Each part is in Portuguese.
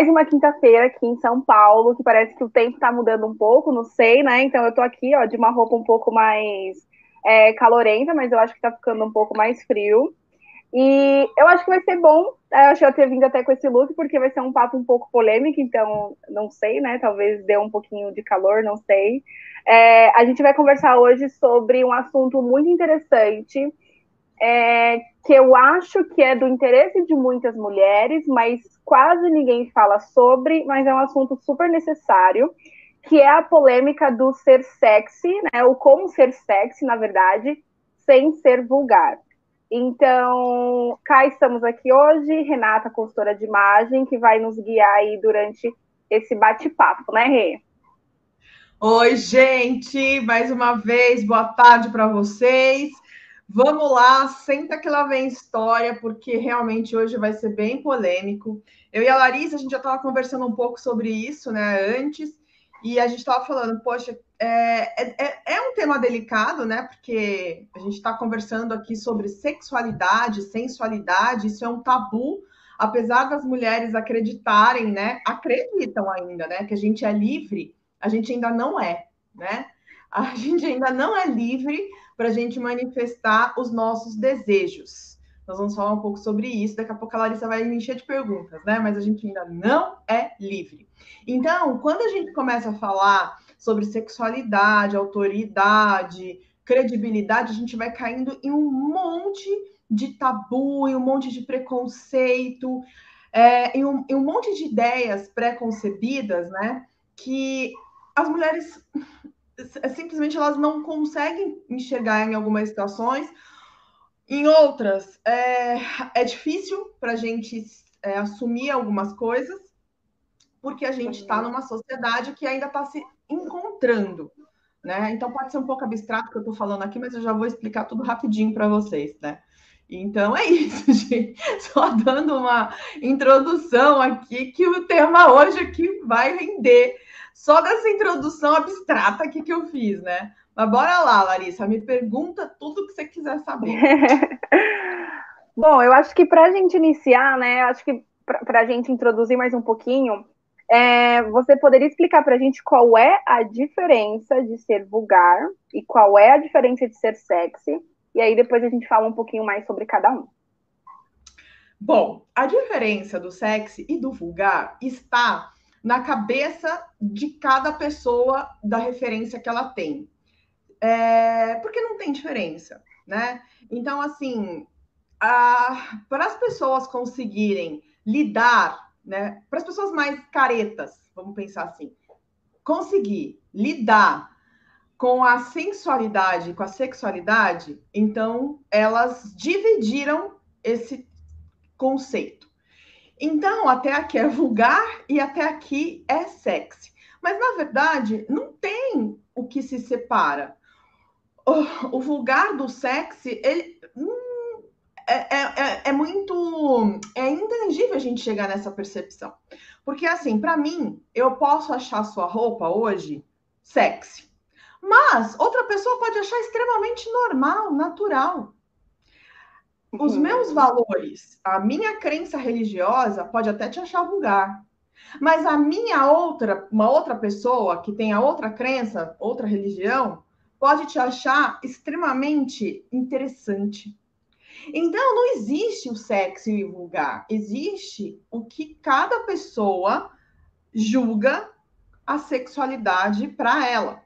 mais uma quinta-feira aqui em São Paulo, que parece que o tempo tá mudando um pouco, não sei, né? Então eu tô aqui, ó, de uma roupa um pouco mais é, calorenta, mas eu acho que tá ficando um pouco mais frio. E eu acho que vai ser bom. É, eu que eu ter vindo até com esse look, porque vai ser um papo um pouco polêmico, então não sei, né? Talvez dê um pouquinho de calor, não sei. É, a gente vai conversar hoje sobre um assunto muito interessante, é, que eu acho que é do interesse de muitas mulheres, mas quase ninguém fala sobre, mas é um assunto super necessário, que é a polêmica do ser sexy, né? O como ser sexy, na verdade, sem ser vulgar. Então, cá estamos aqui hoje, Renata, consultora de imagem, que vai nos guiar aí durante esse bate-papo, né, Rê? Oi, gente, mais uma vez, boa tarde para vocês. Vamos lá, senta que lá vem história, porque realmente hoje vai ser bem polêmico. Eu e a Larissa, a gente já estava conversando um pouco sobre isso, né, antes, e a gente estava falando, poxa, é, é, é, é, um tema delicado, né? Porque a gente está conversando aqui sobre sexualidade, sensualidade, isso é um tabu, apesar das mulheres acreditarem, né? Acreditam ainda, né? Que a gente é livre, a gente ainda não é, né? A gente ainda não é livre para a gente manifestar os nossos desejos. Nós vamos falar um pouco sobre isso. Daqui a pouco a Larissa vai me encher de perguntas, né? Mas a gente ainda não é livre. Então, quando a gente começa a falar sobre sexualidade, autoridade, credibilidade, a gente vai caindo em um monte de tabu, em um monte de preconceito, é, em, um, em um monte de ideias pré-concebidas, né? Que as mulheres simplesmente elas não conseguem enxergar em algumas situações em outras, é, é difícil para a gente é, assumir algumas coisas, porque a gente está numa sociedade que ainda está se encontrando. Né? Então pode ser um pouco abstrato o que eu estou falando aqui, mas eu já vou explicar tudo rapidinho para vocês, né? Então é isso, gente. Só dando uma introdução aqui, que o tema hoje aqui vai render. Só dessa introdução abstrata aqui que eu fiz, né? Mas bora lá, Larissa, me pergunta tudo que você quiser saber. Bom, eu acho que para a gente iniciar, né, acho que para a gente introduzir mais um pouquinho, é, você poderia explicar para a gente qual é a diferença de ser vulgar e qual é a diferença de ser sexy? E aí depois a gente fala um pouquinho mais sobre cada um. Bom, a diferença do sexy e do vulgar está na cabeça de cada pessoa da referência que ela tem é, porque não tem diferença, né? Então, assim, para as pessoas conseguirem lidar, né? Para as pessoas mais caretas, vamos pensar assim, conseguir lidar com a sensualidade, com a sexualidade, então elas dividiram esse conceito. Então, até aqui é vulgar e até aqui é sexy. Mas, na verdade, não tem o que se separa o, o vulgar do sexy, ele hum, é, é, é, é, muito é intangível a gente chegar nessa percepção. Porque assim, para mim, eu posso achar sua roupa hoje sexy. Mas outra pessoa pode achar extremamente normal, natural. Os uhum. meus valores, a minha crença religiosa pode até te achar vulgar. Mas a minha outra, uma outra pessoa que tem a outra crença, outra religião, pode te achar extremamente interessante. Então, não existe o sexo e o vulgar, existe o que cada pessoa julga a sexualidade para ela.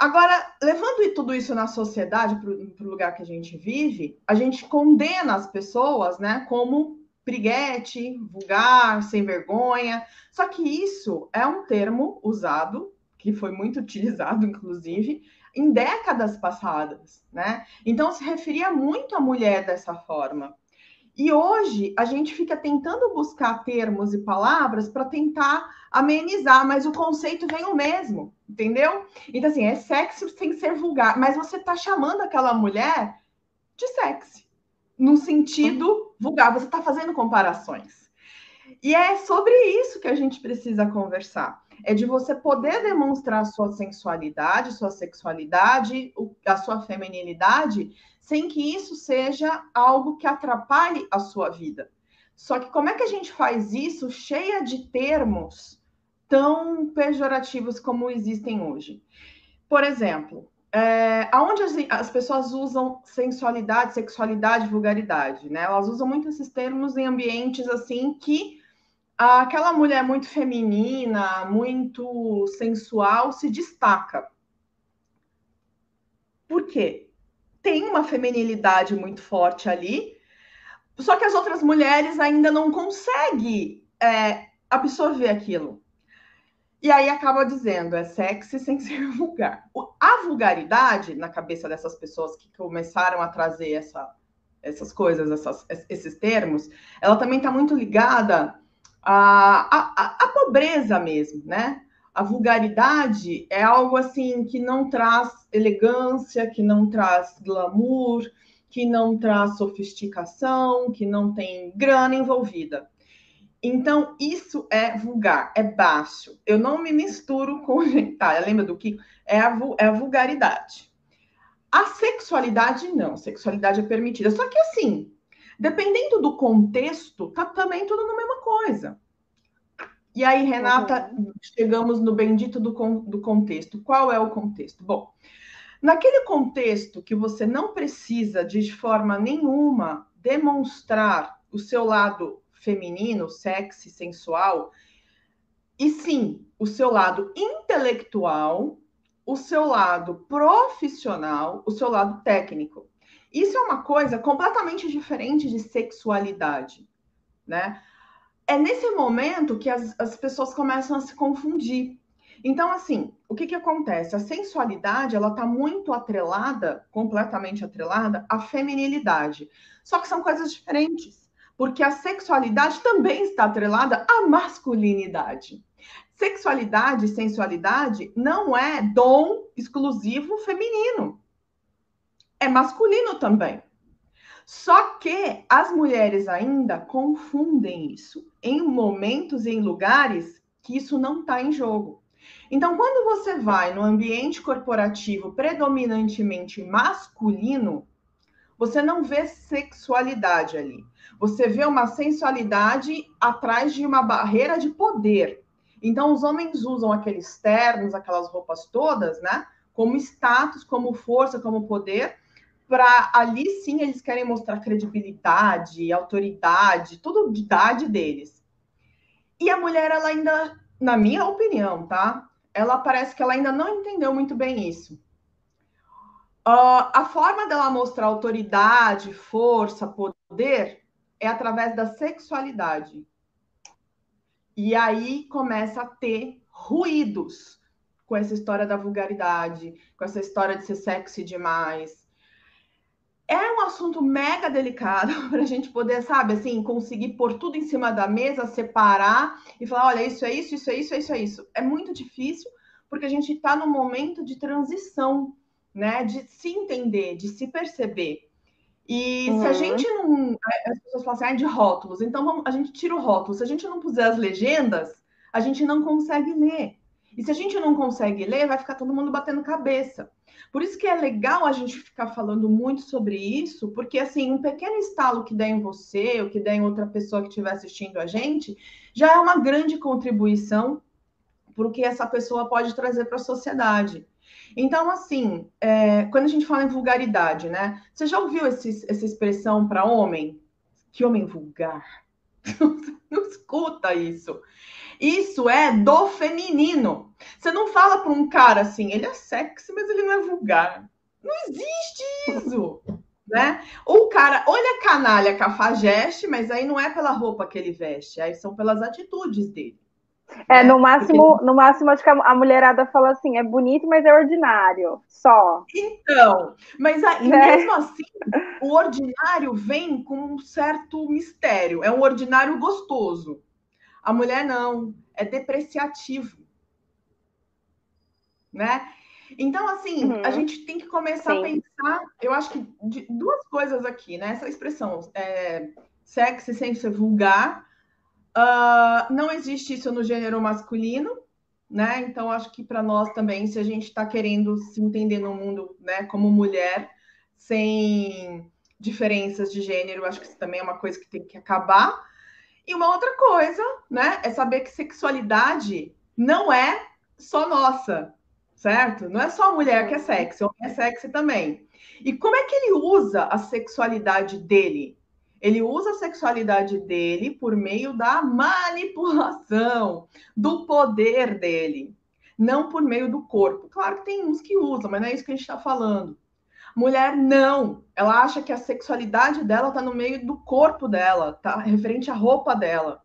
Agora, levando tudo isso na sociedade, para o lugar que a gente vive, a gente condena as pessoas né, como briguete, vulgar, sem vergonha. Só que isso é um termo usado, que foi muito utilizado, inclusive, em décadas passadas, né? Então se referia muito à mulher dessa forma. E hoje a gente fica tentando buscar termos e palavras para tentar amenizar, mas o conceito vem o mesmo, entendeu? Então, assim, é sexy sem ser vulgar, mas você está chamando aquela mulher de sexy, no sentido vulgar, você está fazendo comparações. E é sobre isso que a gente precisa conversar é de você poder demonstrar sua sensualidade, sua sexualidade, a sua feminilidade, sem que isso seja algo que atrapalhe a sua vida. Só que como é que a gente faz isso cheia de termos tão pejorativos como existem hoje? Por exemplo, é, aonde as, as, pessoas usam sensualidade, sexualidade, vulgaridade, né? Elas usam muito esses termos em ambientes assim que aquela mulher muito feminina, muito sensual se destaca. Por quê? Tem uma feminilidade muito forte ali, só que as outras mulheres ainda não conseguem é, absorver aquilo. E aí acaba dizendo, é sexy sem ser vulgar. A vulgaridade, na cabeça dessas pessoas que começaram a trazer essa, essas coisas, essas, esses termos, ela também está muito ligada à, à, à pobreza mesmo, né? A vulgaridade é algo assim que não traz elegância, que não traz glamour, que não traz sofisticação, que não tem grana envolvida. Então, isso é vulgar, é baixo. Eu não me misturo com gentalha. Lembra do que? É a, é a vulgaridade. A sexualidade, não. Sexualidade é permitida. Só que, assim, dependendo do contexto, tá também tudo na mesma coisa. E aí, Renata, uhum. chegamos no bendito do, do contexto. Qual é o contexto? Bom, naquele contexto que você não precisa de forma nenhuma demonstrar o seu lado feminino, sexy, sensual, e sim o seu lado intelectual, o seu lado profissional, o seu lado técnico. Isso é uma coisa completamente diferente de sexualidade, né? É nesse momento que as, as pessoas começam a se confundir. Então, assim, o que, que acontece? A sensualidade, ela está muito atrelada, completamente atrelada, à feminilidade. Só que são coisas diferentes porque a sexualidade também está atrelada à masculinidade. Sexualidade e sensualidade não é dom exclusivo feminino. É masculino também. Só que as mulheres ainda confundem isso em momentos e em lugares que isso não está em jogo. Então, quando você vai no ambiente corporativo predominantemente masculino, você não vê sexualidade ali. Você vê uma sensualidade atrás de uma barreira de poder. Então, os homens usam aqueles ternos, aquelas roupas todas, né? Como status, como força, como poder, para ali sim eles querem mostrar credibilidade, autoridade, tudo de idade deles. E a mulher, ela ainda, na minha opinião, tá? Ela parece que ela ainda não entendeu muito bem isso. Uh, a forma dela mostrar autoridade, força, poder é através da sexualidade. E aí começa a ter ruídos com essa história da vulgaridade, com essa história de ser sexy demais. É um assunto mega delicado para a gente poder, sabe, assim, conseguir pôr tudo em cima da mesa, separar e falar: olha, isso é isso, isso é isso, é isso, é isso. É muito difícil, porque a gente está num momento de transição né? De se entender, de se perceber. E uhum. se a uhum. gente não. As pessoas falam assim, ah, de rótulos, então vamos, a gente tira o rótulo. Se a gente não puser as legendas, a gente não consegue ler. E se a gente não consegue ler, vai ficar todo mundo batendo cabeça. Por isso que é legal a gente ficar falando muito sobre isso, porque assim, um pequeno estalo que der em você, ou que der em outra pessoa que estiver assistindo a gente, já é uma grande contribuição para o que essa pessoa pode trazer para a sociedade. Então, assim, é, quando a gente fala em vulgaridade, né? Você já ouviu esse, essa expressão para homem? Que homem vulgar? não escuta isso. Isso é do feminino. Você não fala para um cara assim, ele é sexy, mas ele não é vulgar. Não existe isso. Né? Ou o cara, olha canalha cafajeste, mas aí não é pela roupa que ele veste, aí são pelas atitudes dele. É, no máximo, no máximo, acho que a mulherada fala assim, é bonito, mas é ordinário, só. Então, mas aí, né? mesmo assim, o ordinário vem com um certo mistério, é um ordinário gostoso. A mulher não, é depreciativo. Né? Então, assim, uhum. a gente tem que começar Sim. a pensar, eu acho que de duas coisas aqui, né? Essa expressão é, sexy sem ser vulgar, Uh, não existe isso no gênero masculino, né? Então, acho que para nós também, se a gente está querendo se entender no mundo né, como mulher, sem diferenças de gênero, acho que isso também é uma coisa que tem que acabar. E uma outra coisa, né, é saber que sexualidade não é só nossa, certo? Não é só a mulher que é sexy, homem é sexy também. E como é que ele usa a sexualidade dele? Ele usa a sexualidade dele por meio da manipulação, do poder dele, não por meio do corpo. Claro que tem uns que usam, mas não é isso que a gente está falando. Mulher não, ela acha que a sexualidade dela está no meio do corpo dela, tá referente à roupa dela.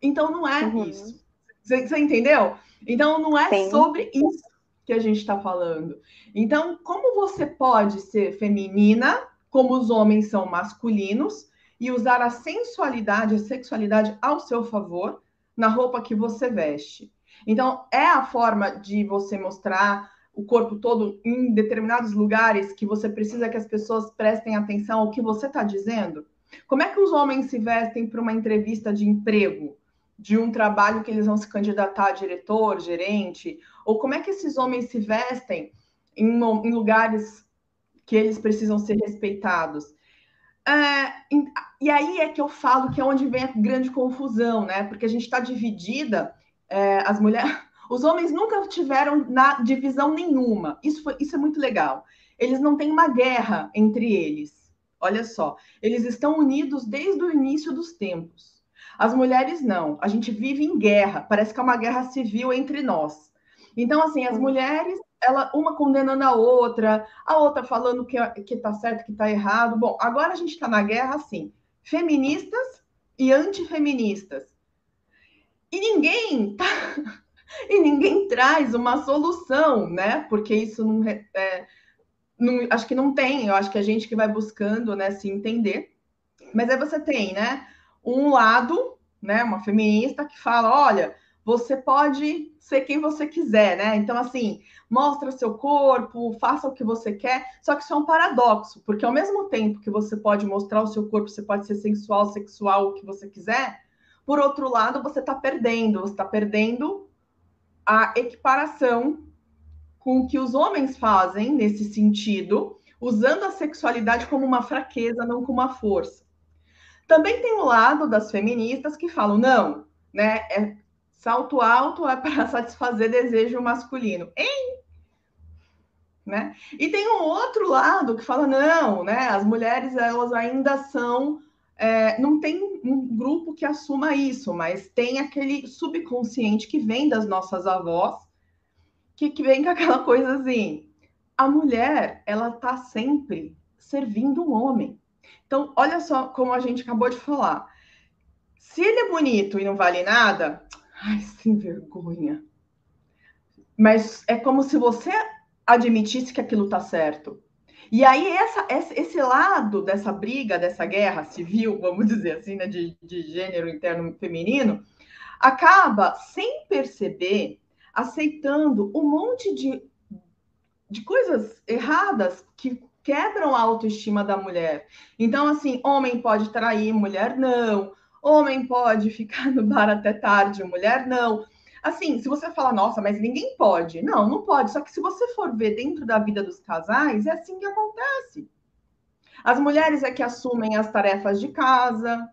Então não é uhum. isso. Você, entendeu? Então não é Sim. sobre isso que a gente está falando. Então, como você pode ser feminina, como os homens são masculinos, e usar a sensualidade, a sexualidade ao seu favor na roupa que você veste. Então, é a forma de você mostrar o corpo todo em determinados lugares que você precisa que as pessoas prestem atenção ao que você está dizendo? Como é que os homens se vestem para uma entrevista de emprego, de um trabalho que eles vão se candidatar a diretor, gerente? Ou como é que esses homens se vestem em, em lugares que eles precisam ser respeitados? É, e aí é que eu falo que é onde vem a grande confusão, né? Porque a gente está dividida, é, as mulheres, os homens nunca tiveram na divisão nenhuma. Isso, foi, isso é muito legal. Eles não têm uma guerra entre eles. Olha só, eles estão unidos desde o início dos tempos. As mulheres não. A gente vive em guerra. Parece que é uma guerra civil entre nós. Então, assim, as mulheres ela uma condenando a outra, a outra falando que, que tá certo, que tá errado. Bom, agora a gente está na guerra assim, feministas e antifeministas. E ninguém tá, e ninguém traz uma solução, né? Porque isso não, é, não, acho que não tem. Eu acho que a gente que vai buscando, né, se entender. Mas aí você tem, né, um lado, né, uma feminista que fala, olha, você pode ser quem você quiser, né? Então, assim, mostra seu corpo, faça o que você quer, só que isso é um paradoxo, porque ao mesmo tempo que você pode mostrar o seu corpo, você pode ser sensual, sexual, o que você quiser, por outro lado, você está perdendo, você está perdendo a equiparação com o que os homens fazem nesse sentido, usando a sexualidade como uma fraqueza, não como uma força. Também tem o lado das feministas que falam, não, né? É, Salto alto é para satisfazer desejo masculino. Hein? Né? E tem um outro lado que fala, não, né? As mulheres elas ainda são. É, não tem um grupo que assuma isso, mas tem aquele subconsciente que vem das nossas avós, que, que vem com aquela coisa assim. A mulher, ela tá sempre servindo um homem. Então, olha só como a gente acabou de falar. Se ele é bonito e não vale nada, Ai, sem vergonha. Mas é como se você admitisse que aquilo está certo. E aí, essa, esse lado dessa briga, dessa guerra civil, vamos dizer assim, né, de, de gênero interno feminino, acaba, sem perceber, aceitando um monte de, de coisas erradas que quebram a autoestima da mulher. Então, assim, homem pode trair, mulher não. Homem pode ficar no bar até tarde, mulher não. Assim, se você fala, nossa, mas ninguém pode. Não, não pode. Só que se você for ver dentro da vida dos casais, é assim que acontece. As mulheres é que assumem as tarefas de casa,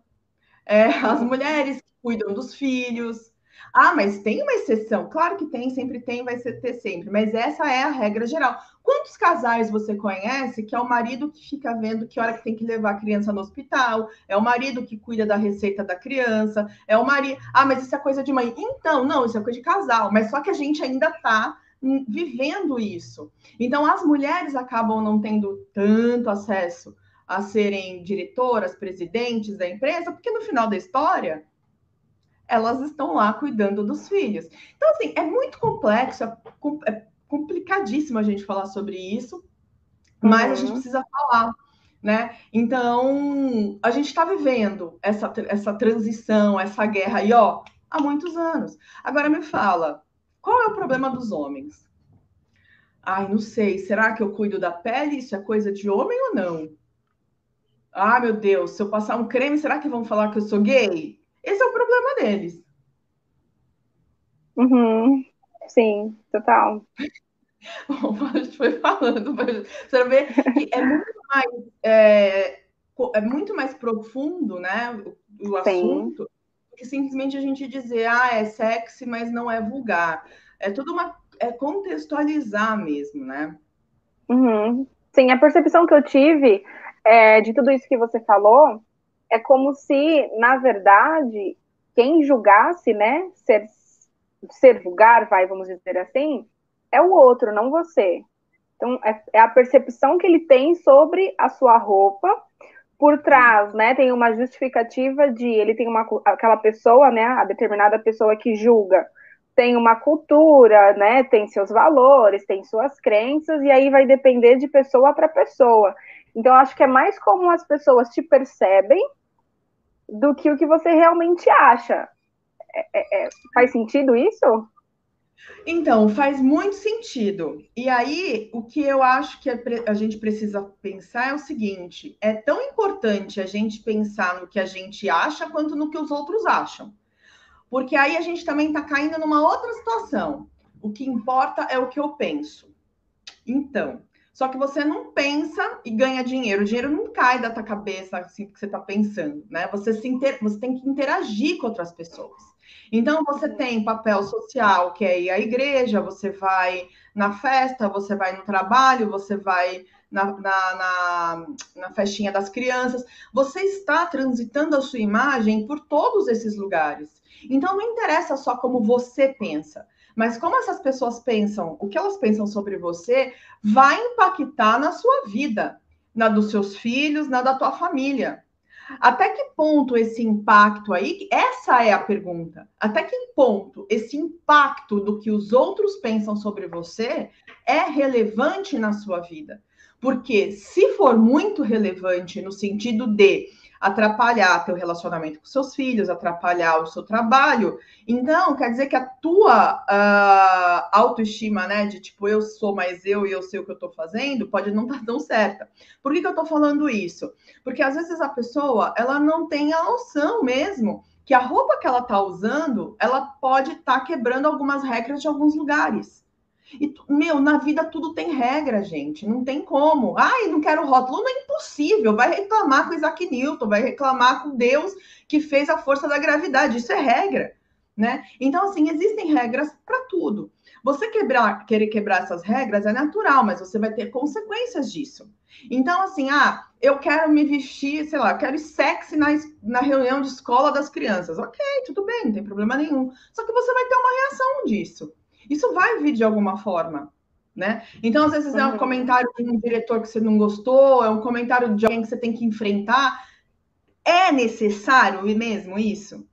é, as mulheres que cuidam dos filhos, ah, mas tem uma exceção. Claro que tem, sempre tem, vai ser, ter sempre. Mas essa é a regra geral. Quantos casais você conhece que é o marido que fica vendo que hora que tem que levar a criança no hospital? É o marido que cuida da receita da criança? É o marido. Ah, mas isso é coisa de mãe. Então, não, isso é coisa de casal. Mas só que a gente ainda está vivendo isso. Então, as mulheres acabam não tendo tanto acesso a serem diretoras, presidentes da empresa, porque no final da história elas estão lá cuidando dos filhos. Então, assim, é muito complexo, é, é complicadíssimo a gente falar sobre isso, mas uhum. a gente uhum. precisa falar, né? Então, a gente está vivendo essa, essa transição, essa guerra aí, ó, há muitos anos. Agora me fala, qual é o problema dos homens? Ai, não sei, será que eu cuido da pele? Isso é coisa de homem ou não? Ah, meu Deus, se eu passar um creme, será que vão falar que eu sou gay? Esse é o problema deles. Uhum. Sim, total. a gente foi falando, você vê que é muito mais, é, é muito mais profundo, né, o, o assunto, que simplesmente a gente dizer, ah, é sexy, mas não é vulgar. É tudo uma. É contextualizar mesmo, né? Uhum. Sim, a percepção que eu tive é, de tudo isso que você falou é como se, na verdade, quem julgasse, né, ser, ser vulgar, vai, vamos dizer assim, é o outro, não você. Então, é, é a percepção que ele tem sobre a sua roupa por trás, né, tem uma justificativa de ele tem uma aquela pessoa, né, a determinada pessoa que julga, tem uma cultura, né, tem seus valores, tem suas crenças e aí vai depender de pessoa para pessoa. Então acho que é mais como as pessoas te percebem do que o que você realmente acha. É, é, é faz sentido isso? Então, faz muito sentido. E aí, o que eu acho que a gente precisa pensar é o seguinte: é tão importante a gente pensar no que a gente acha quanto no que os outros acham. Porque aí a gente também está caindo numa outra situação. O que importa é o que eu penso. Então, só que você não pensa e ganha dinheiro. O dinheiro não cai da tua cabeça assim que você está pensando, né? Você, se inter... você tem que interagir com outras pessoas. Então, você tem papel social, que é ir à igreja, você vai na festa, você vai no trabalho, você vai na, na, na, na, festinha das crianças. Você está transitando a sua imagem por todos esses lugares. Então, não interessa só como você pensa, mas como essas pessoas pensam, o que elas pensam sobre você, vai impactar na sua vida, na dos seus filhos, na da tua família. Até que ponto esse impacto aí, essa é a pergunta. Até que ponto esse impacto do que os outros pensam sobre você é relevante na sua vida? Porque se for muito relevante no sentido de atrapalhar teu relacionamento com seus filhos, atrapalhar o seu trabalho. Então, quer dizer que a tua uh, autoestima, né, de tipo, eu sou mais eu e eu sei o que eu tô fazendo, pode não estar tá tão certa. Por que, que eu tô falando isso? Porque às vezes a pessoa, ela não tem a noção mesmo que a roupa que ela tá usando, ela pode estar tá quebrando algumas regras de alguns lugares. E, meu, na vida tudo tem regra, gente. Não tem como. Ai, não quero rótulo. Não é impossível. Vai reclamar com Isaac Newton, vai reclamar com Deus que fez a força da gravidade. Isso é regra, né? Então, assim, existem regras para tudo. Você quebrar, querer quebrar essas regras é natural, mas você vai ter consequências disso. Então, assim, ah, eu quero me vestir, sei lá, quero ir sexy na, na reunião de escola das crianças. Ok, tudo bem, não tem problema nenhum. Só que você vai ter uma reação disso. Isso vai vir de alguma forma, né? Então, às vezes, é um uhum. comentário de um diretor que você não gostou, é um comentário de alguém que você tem que enfrentar. É necessário mesmo isso?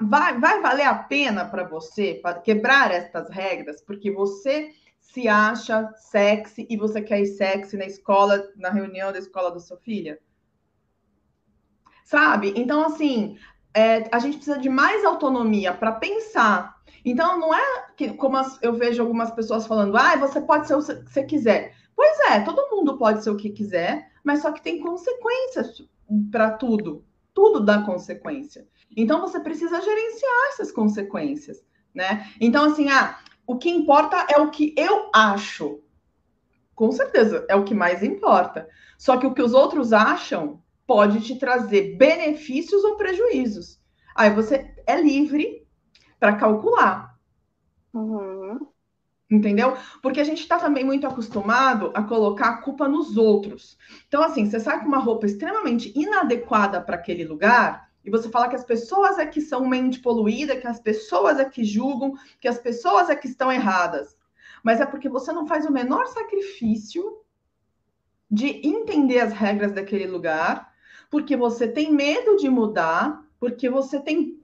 Vai, vai valer a pena para você quebrar estas regras, porque você se acha sexy e você quer ir sexy na escola, na reunião da escola da sua filha? Sabe? Então, assim, é, a gente precisa de mais autonomia para pensar então, não é que, como eu vejo algumas pessoas falando, ah, você pode ser o que você quiser. Pois é, todo mundo pode ser o que quiser, mas só que tem consequências para tudo. Tudo dá consequência. Então, você precisa gerenciar essas consequências, né? Então, assim, ah, o que importa é o que eu acho. Com certeza, é o que mais importa. Só que o que os outros acham pode te trazer benefícios ou prejuízos. Aí você é livre para calcular. Uhum. Entendeu? Porque a gente está também muito acostumado a colocar a culpa nos outros. Então, assim, você sai com uma roupa extremamente inadequada para aquele lugar e você fala que as pessoas é que são mente poluída, que as pessoas é que julgam, que as pessoas é que estão erradas. Mas é porque você não faz o menor sacrifício de entender as regras daquele lugar, porque você tem medo de mudar, porque você tem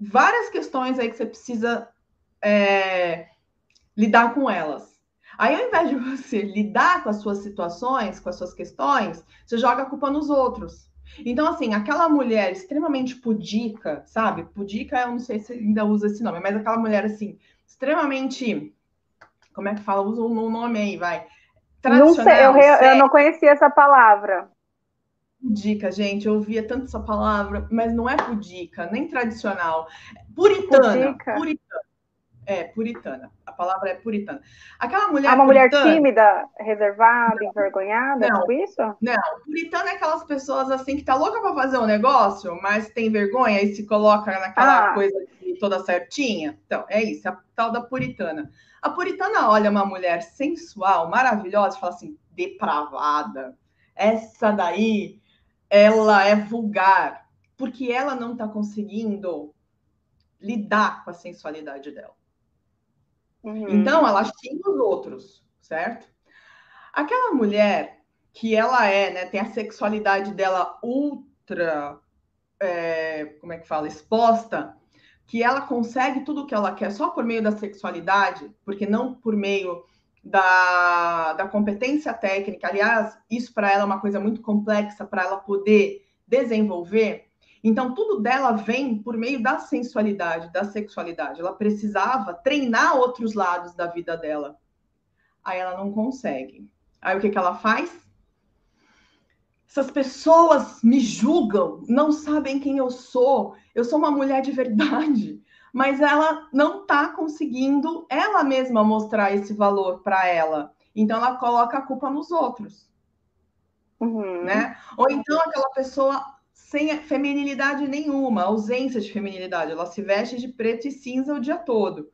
várias questões aí que você precisa é, lidar com elas. Aí, ao invés de você lidar com as suas situações, com as suas questões, você joga a culpa nos outros. Então, assim, aquela mulher extremamente pudica, sabe? Pudica, eu não sei se ainda usa esse nome, mas aquela mulher, assim, extremamente. Como é que fala? Usa um nome aí, vai. Não sei, eu, eu não conhecia essa palavra. Pudica, gente, eu ouvia tanto essa palavra, mas não é pudica, nem tradicional. Puritana. Pudica. Puritana. É, puritana. A palavra é puritana. Aquela mulher. É uma puritana, mulher tímida, reservada, envergonhada, Não. tipo isso? Não, puritana é aquelas pessoas assim que tá louca para fazer um negócio, mas tem vergonha e se coloca naquela Ah. coisa toda certinha. Então, é isso, a tal da puritana. A puritana olha uma mulher sensual, maravilhosa, e fala assim: depravada. Essa daí, ela é vulgar, porque ela não tá conseguindo lidar com a sensualidade dela. Uhum. Então, ela xinga os outros, certo? Aquela mulher que ela é, né, tem a sexualidade dela ultra, é, como é que fala, exposta, que ela consegue tudo o que ela quer só por meio da sexualidade, porque não por meio da, da competência técnica. Aliás, isso para ela é uma coisa muito complexa para ela poder desenvolver. Então, tudo dela vem por meio da sensualidade, da sexualidade. Ela precisava treinar outros lados da vida dela. Aí ela não consegue. Aí o que, que ela faz? Essas pessoas me julgam, não sabem quem eu sou. Eu sou uma mulher de verdade, mas ela não está conseguindo ela mesma mostrar esse valor para ela. Então ela coloca a culpa nos outros, Uhum. né? Ou então aquela pessoa sem feminilidade nenhuma, ausência de feminilidade, ela se veste de preto e cinza o dia todo.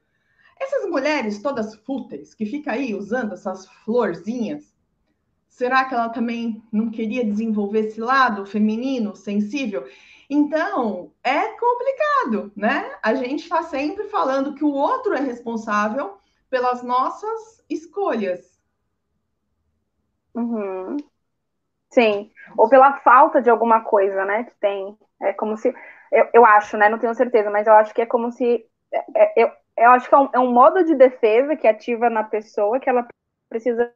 Essas mulheres todas fúteis que ficam aí usando essas florzinhas, será que ela também não queria desenvolver esse lado feminino, sensível? Então, é complicado, né? A gente está sempre falando que o outro é responsável pelas nossas escolhas. Uhum. Sim, ou pela falta de alguma coisa, né, que tem. É como se, eu, eu acho, né, não tenho certeza, mas eu acho que é como se, é- é- eu, eu acho que é um, é um modo de defesa que ativa na pessoa que ela precisa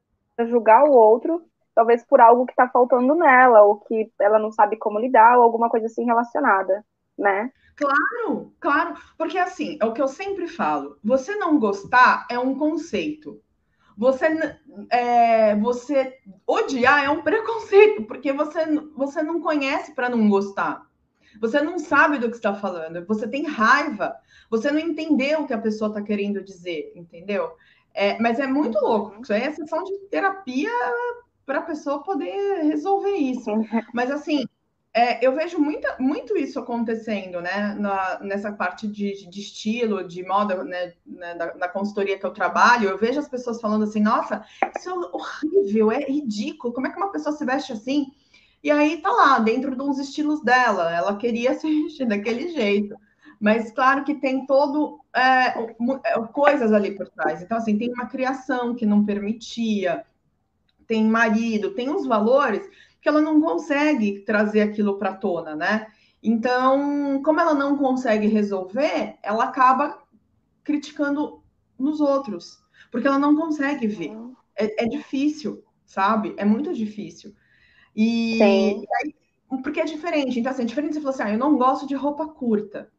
julgar o outro, talvez por algo que tá faltando nela, ou que ela não sabe como lidar, ou alguma coisa assim relacionada, né? Claro, claro, porque assim, é o que eu sempre falo: você não gostar é um conceito. Você, é, você odiar é um preconceito, porque você, você não conhece para não gostar. Você não sabe do que está falando, você tem raiva, você não entendeu o que a pessoa está querendo dizer, entendeu? É, mas é muito louco. Isso aí é sessão de terapia para a pessoa poder resolver isso. Mas assim, é, eu vejo muita, muito isso acontecendo, né? Na, nessa parte de, de estilo, de moda, né? né, Da, da consultoria que eu trabalho, eu vejo as pessoas falando assim, nossa, isso é horrível, é ridículo, como é que uma pessoa se veste assim? E aí tá lá, dentro de uns estilos dela, ela queria se vestir daquele jeito. Mas claro que tem todo é, é, coisas ali por trás. Então, assim, tem uma criação que não permitia, tem marido, tem uns valores que ela não consegue trazer aquilo para tona, né? Então, como ela não consegue resolver, ela acaba criticando nos outros, porque ela não consegue ver. É, é difícil, sabe? É muito difícil. E, Sim. aí, porque é diferente. Então, assim, é diferente você falar assim, ah, eu não gosto de roupa curta.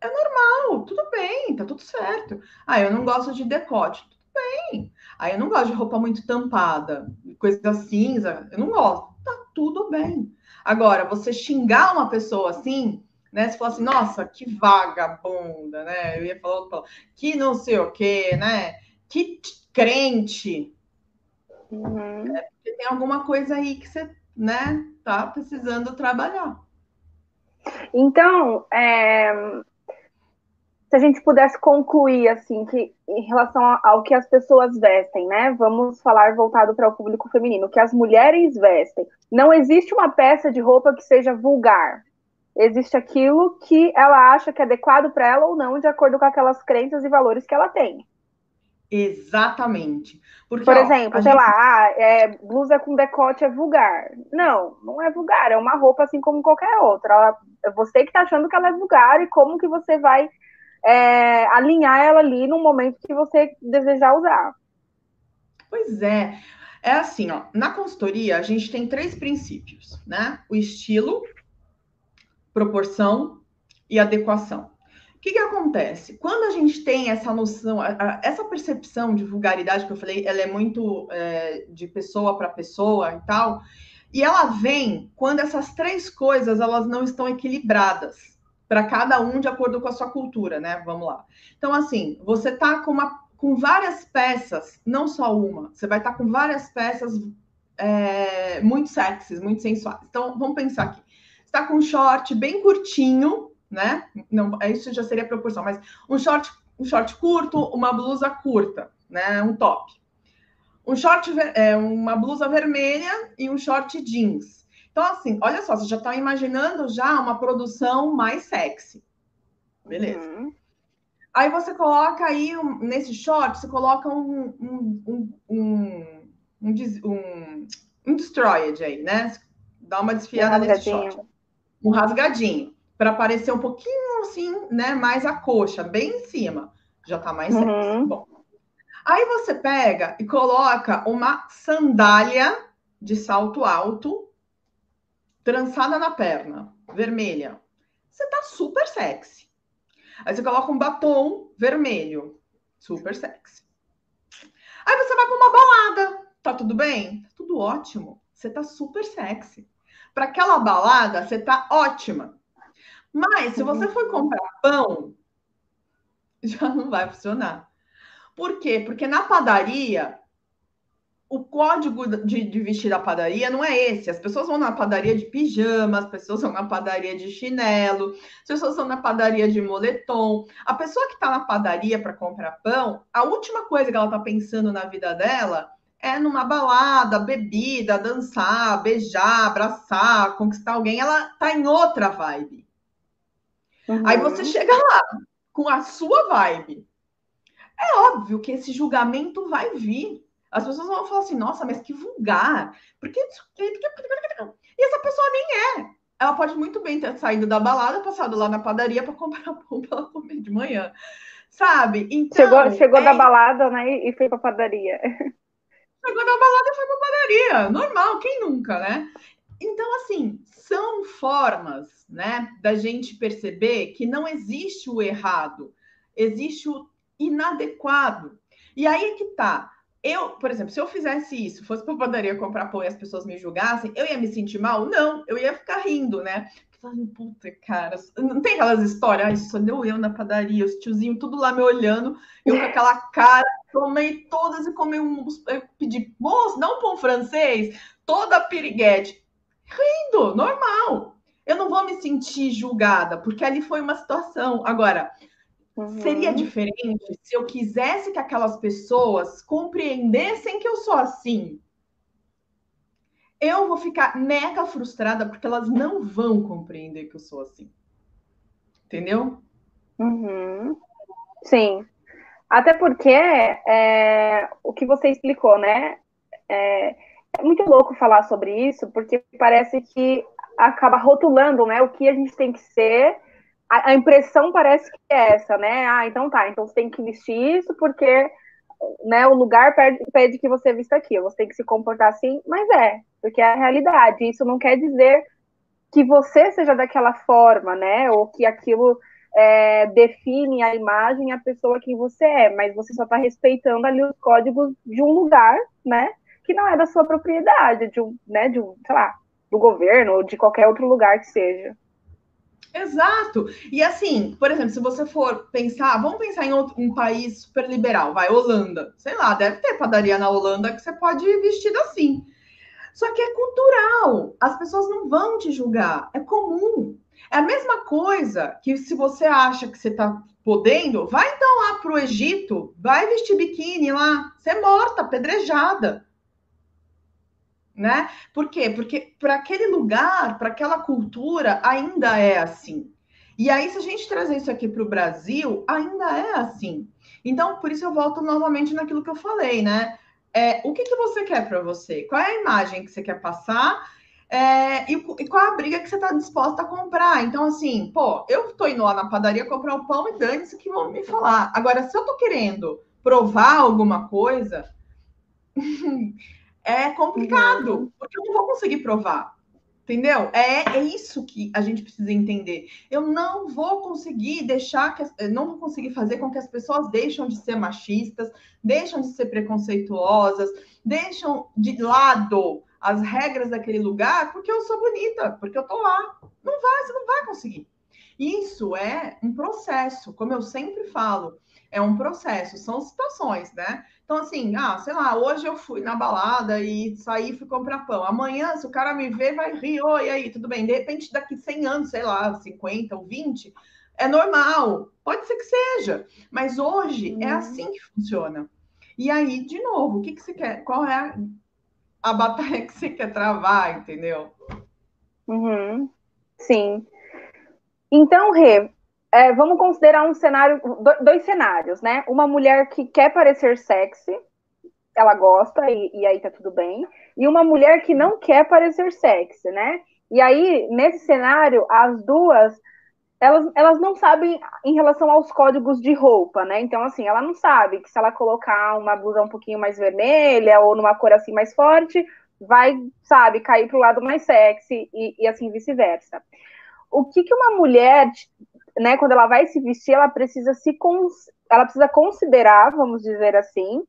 É normal, tudo bem, tá tudo certo. Ah, eu não gosto de decote, tudo bem. Ah, eu não gosto de roupa muito tampada, coisa cinza, eu não gosto. Tá tudo bem. Agora, você xingar uma pessoa assim, né? Você fala assim, nossa, que vagabunda, né? Eu ia falar palavra, que não sei o quê, né? Que crente. Uhum. Porque tem alguma coisa aí que você, né, tá precisando trabalhar. Então, é, se a gente pudesse concluir, assim, que em relação ao que as pessoas vestem, né? Vamos falar voltado para o público feminino, que as mulheres vestem. Não existe uma peça de roupa que seja vulgar. Existe aquilo que ela acha que é adequado para ela ou não, de acordo com aquelas crenças e valores que ela tem. Exatamente. Porque, Por ó, exemplo, sei gente- lá, ah, é, blusa com decote é vulgar. Não, não é vulgar, é uma roupa assim como qualquer outra. Ela- você que tá achando que ela é vulgar e como que você vai é, alinhar ela ali no momento que você desejar usar. Pois é. É assim, ó, na consultoria a gente tem três princípios, né? O estilo, proporção e adequação. O que, que acontece? Quando a gente tem essa noção, essa percepção de vulgaridade que eu falei, ela é muito é, de pessoa para pessoa e tal, e ela vem quando essas três coisas elas não estão equilibradas. Para cada um de acordo com a sua cultura, né? Vamos lá. Então, assim, você tá com, uma, com várias peças, não só uma, você vai estar tá com várias peças é, muito sexys, muito sensuais. Então, vamos pensar aqui. Você está com um short bem curtinho, né? Não, isso já seria proporção, mas um short, um short curto, uma blusa curta, né? Um top. Um short, é, uma blusa vermelha e um short jeans. Então, assim, olha só, você já está imaginando já uma produção mais sexy. Beleza. Uhum. Aí você coloca aí, um, nesse short, você coloca um, um, um, um, um, destroyed aí, né? Dá uma desfiada um nesse short. Um rasgadinho. Para aparecer um pouquinho assim, né? Mais a coxa, bem em cima. Já tá mais sexy. Uhum. Bom. Aí você pega e coloca uma sandália de salto alto trançada na perna, vermelha. Você tá super sexy. Aí você coloca um batom vermelho, super sexy. Aí você vai para uma balada, tá tudo bem? Tá tudo ótimo. Você tá super sexy. Para aquela balada, você tá ótima. Mas se você for comprar pão, já não vai funcionar. Por quê? Porque na padaria o código de, de, vestir da padaria não é esse. As pessoas vão na padaria de pijama, as pessoas vão na padaria de chinelo, as pessoas vão na padaria de moletom. A pessoa que está na padaria para comprar pão, a última coisa que ela está pensando na vida dela é numa balada, bebida, dançar, beijar, abraçar, conquistar alguém. Ela está em outra vibe. Uhum. Aí você chega lá com a sua vibe. É óbvio que esse julgamento vai vir as pessoas vão falar assim, nossa, mas que vulgar. Porque e essa pessoa nem é. Ela pode muito bem ter saído da balada, passado lá na padaria para comprar pão para ela comer de manhã. Sabe? Então, chegou chegou é... da balada, né, e foi para padaria. Chegou da balada e foi para padaria. Normal, quem nunca, né? Então, assim, são formas, né, da gente perceber que não existe o errado, existe o inadequado. E aí é que tá. Eu, por exemplo, se eu fizesse isso, fosse para padaria comprar pão e as pessoas me julgassem, eu ia me sentir mal? Não, eu ia ficar rindo, né? Falando, puta, cara, não tem aquelas histórias, ai, só deu eu na padaria, os tiozinhos tudo lá me olhando, eu com aquela cara, tomei todas e comi um, pedi, moço, dá um pão francês, toda piriguete, rindo, normal. Eu não vou me sentir julgada, porque ali foi uma situação. Agora, Uhum. Seria diferente se eu quisesse que aquelas pessoas compreendessem que eu sou assim. Eu vou ficar mega frustrada porque elas não vão compreender que eu sou assim. Entendeu? Uhum. Sim. Até porque é, o que você explicou, né? É, é muito louco falar sobre isso, porque parece que acaba rotulando né, o que a gente tem que ser a, impressão parece que é essa, né? Ah, então tá, então você tem que vestir isso porque né, o lugar pede, pede que você vista aquilo, você tem que se comportar assim, mas é, porque é a realidade. Isso não quer dizer que você seja daquela forma, né? Ou que aquilo é, define a imagem, a pessoa que você é, mas você só está respeitando ali os códigos de um lugar, né? Que não é da sua propriedade, de um, né, de um, sei lá, do governo ou de qualquer outro lugar que seja. Exato. E assim, por exemplo, se você for pensar, vamos pensar em outro, um país super liberal, vai, Holanda. Sei lá, deve ter padaria na Holanda que você pode ir vestido assim. Só que é cultural. As pessoas não vão te julgar. É comum. É a mesma coisa que se você acha que você está podendo, vai então lá para o Egito, vai vestir biquíni lá, você é morta, apedrejada né? Por quê? Porque para aquele lugar, para aquela cultura, ainda é assim. E aí, se a gente trazer isso aqui para o Brasil, ainda é assim. Então, por isso eu volto novamente naquilo que eu falei, né? É, o que, que você quer para você? Qual é a imagem que você quer passar? É, e, e, qual a briga que você está disposta a comprar? Então, assim, pô, eu estou indo lá na padaria comprar o pão e dane-se que vão me falar. Agora, se eu estou querendo provar alguma coisa, é complicado, uhum. porque eu não vou conseguir provar. Entendeu? É, é isso que a gente precisa entender. Eu não vou conseguir deixar que não vou conseguir fazer com que as pessoas deixem de ser machistas, deixam de ser preconceituosas, deixam de lado as regras daquele lugar porque eu sou bonita, porque eu tô lá. Não vai, você não vai conseguir. Isso é um processo, como eu sempre falo, é um processo, são situações, né? Então, assim, ah, sei lá, hoje eu fui na balada e saí e fui comprar pão. Amanhã, se o cara me ver, vai rir, oi, aí, tudo bem. De repente, daqui 100 anos, sei lá, 50 ou 20, é normal. Pode ser que seja. Mas hoje uhum. é assim que funciona. E aí, de novo, o que, que você quer? Qual é a, a batalha que você quer travar, entendeu? Uhum. Sim. Então, Rê, é, vamos considerar um cenário, dois cenários, né? Uma mulher que quer parecer sexy, ela gosta e, e, aí tá tudo bem, e uma mulher que não quer parecer sexy, né? E aí, nesse cenário, as duas, elas, elas não sabem em relação aos códigos de roupa, né? Então, assim, ela não sabe que se ela colocar uma blusa um pouquinho mais vermelha ou numa cor assim mais forte, vai, sabe, cair pro lado mais sexy e, e assim vice-versa. O que, que uma mulher né, quando ela vai se vestir, ela precisa se cons ela precisa considerar, vamos dizer assim,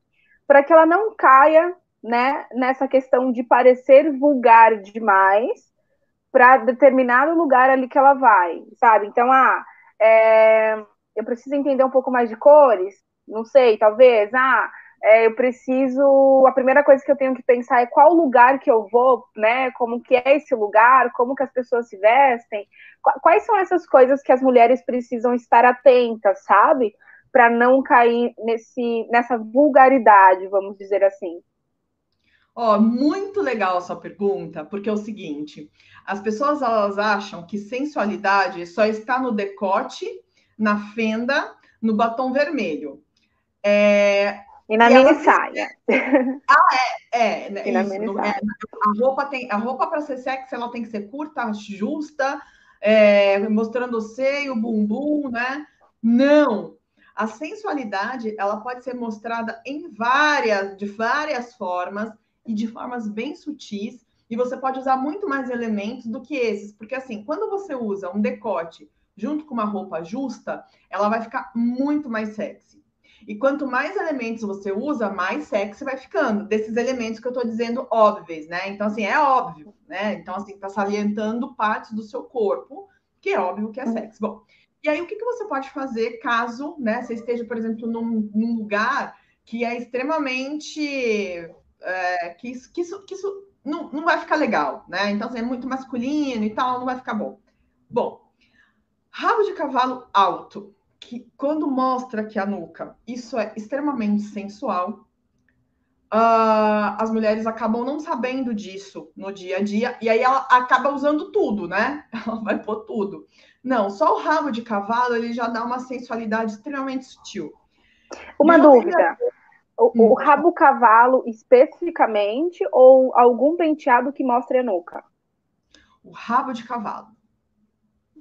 para que ela não caia, né, nessa questão de parecer vulgar demais para determinado lugar ali que ela vai, sabe? Então, ah, é, eu preciso entender um pouco mais de cores, não sei, talvez, ah, é, eu preciso. A primeira coisa que eu tenho que pensar é qual lugar que eu vou, né? Como que é esse lugar, como que as pessoas se vestem. Quais são essas coisas que as mulheres precisam estar atentas, sabe? Para não cair nesse, nessa vulgaridade, vamos dizer assim. Ó, oh, muito legal a sua pergunta, porque é o seguinte: as pessoas elas acham que sensualidade só está no decote, na fenda, no batom vermelho. É, e na mini saia. Ah, é, é. Né, isso, no, é, a roupa tem, a roupa para ser sexy, ela tem que ser curta, justa, é, mostrando o seio, o bumbum, né? Não. A sensualidade, ela pode ser mostrada em várias, de várias formas e de formas bem sutis. E você pode usar muito mais elementos do que esses, porque assim, quando você usa um decote junto com uma roupa justa, ela vai ficar muito mais sexy. E quanto mais elementos você usa, mais sexy vai ficando. Desses elementos que eu estou dizendo óbvios, né? Então, assim, é óbvio, né? Então, assim, está salientando partes do seu corpo, que é óbvio que é sexy. Bom, e aí o que, que você pode fazer caso, né, você esteja, por exemplo, num, num lugar que é extremamente. É, que isso, que isso, que isso não, não vai ficar legal, né? Então, assim, é muito masculino e tal, não vai ficar bom. Bom, rabo de cavalo alto que quando mostra que a nuca, isso é extremamente sensual, uh, as mulheres acabam não sabendo disso no dia a dia, e aí ela acaba usando tudo, né? Ela vai pôr tudo. Não, só o rabo de cavalo ele já dá uma sensualidade extremamente sutil. Uma dúvida. O, o, hum. rabo cavalo especificamente ou algum penteado que mostre a nuca? O rabo de cavalo.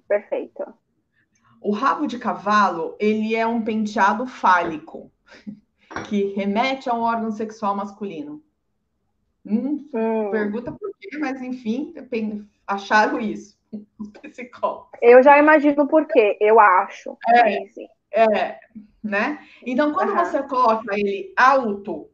Perfeito. O rabo de cavalo, ele é um penteado fálico, que remete a um órgão sexual masculino. Hum, hum. Pergunta por quê, mas enfim, acharam isso. Eu já imagino por quê, eu acho. É, é né? Então, quando uhum. você coloca ele alto,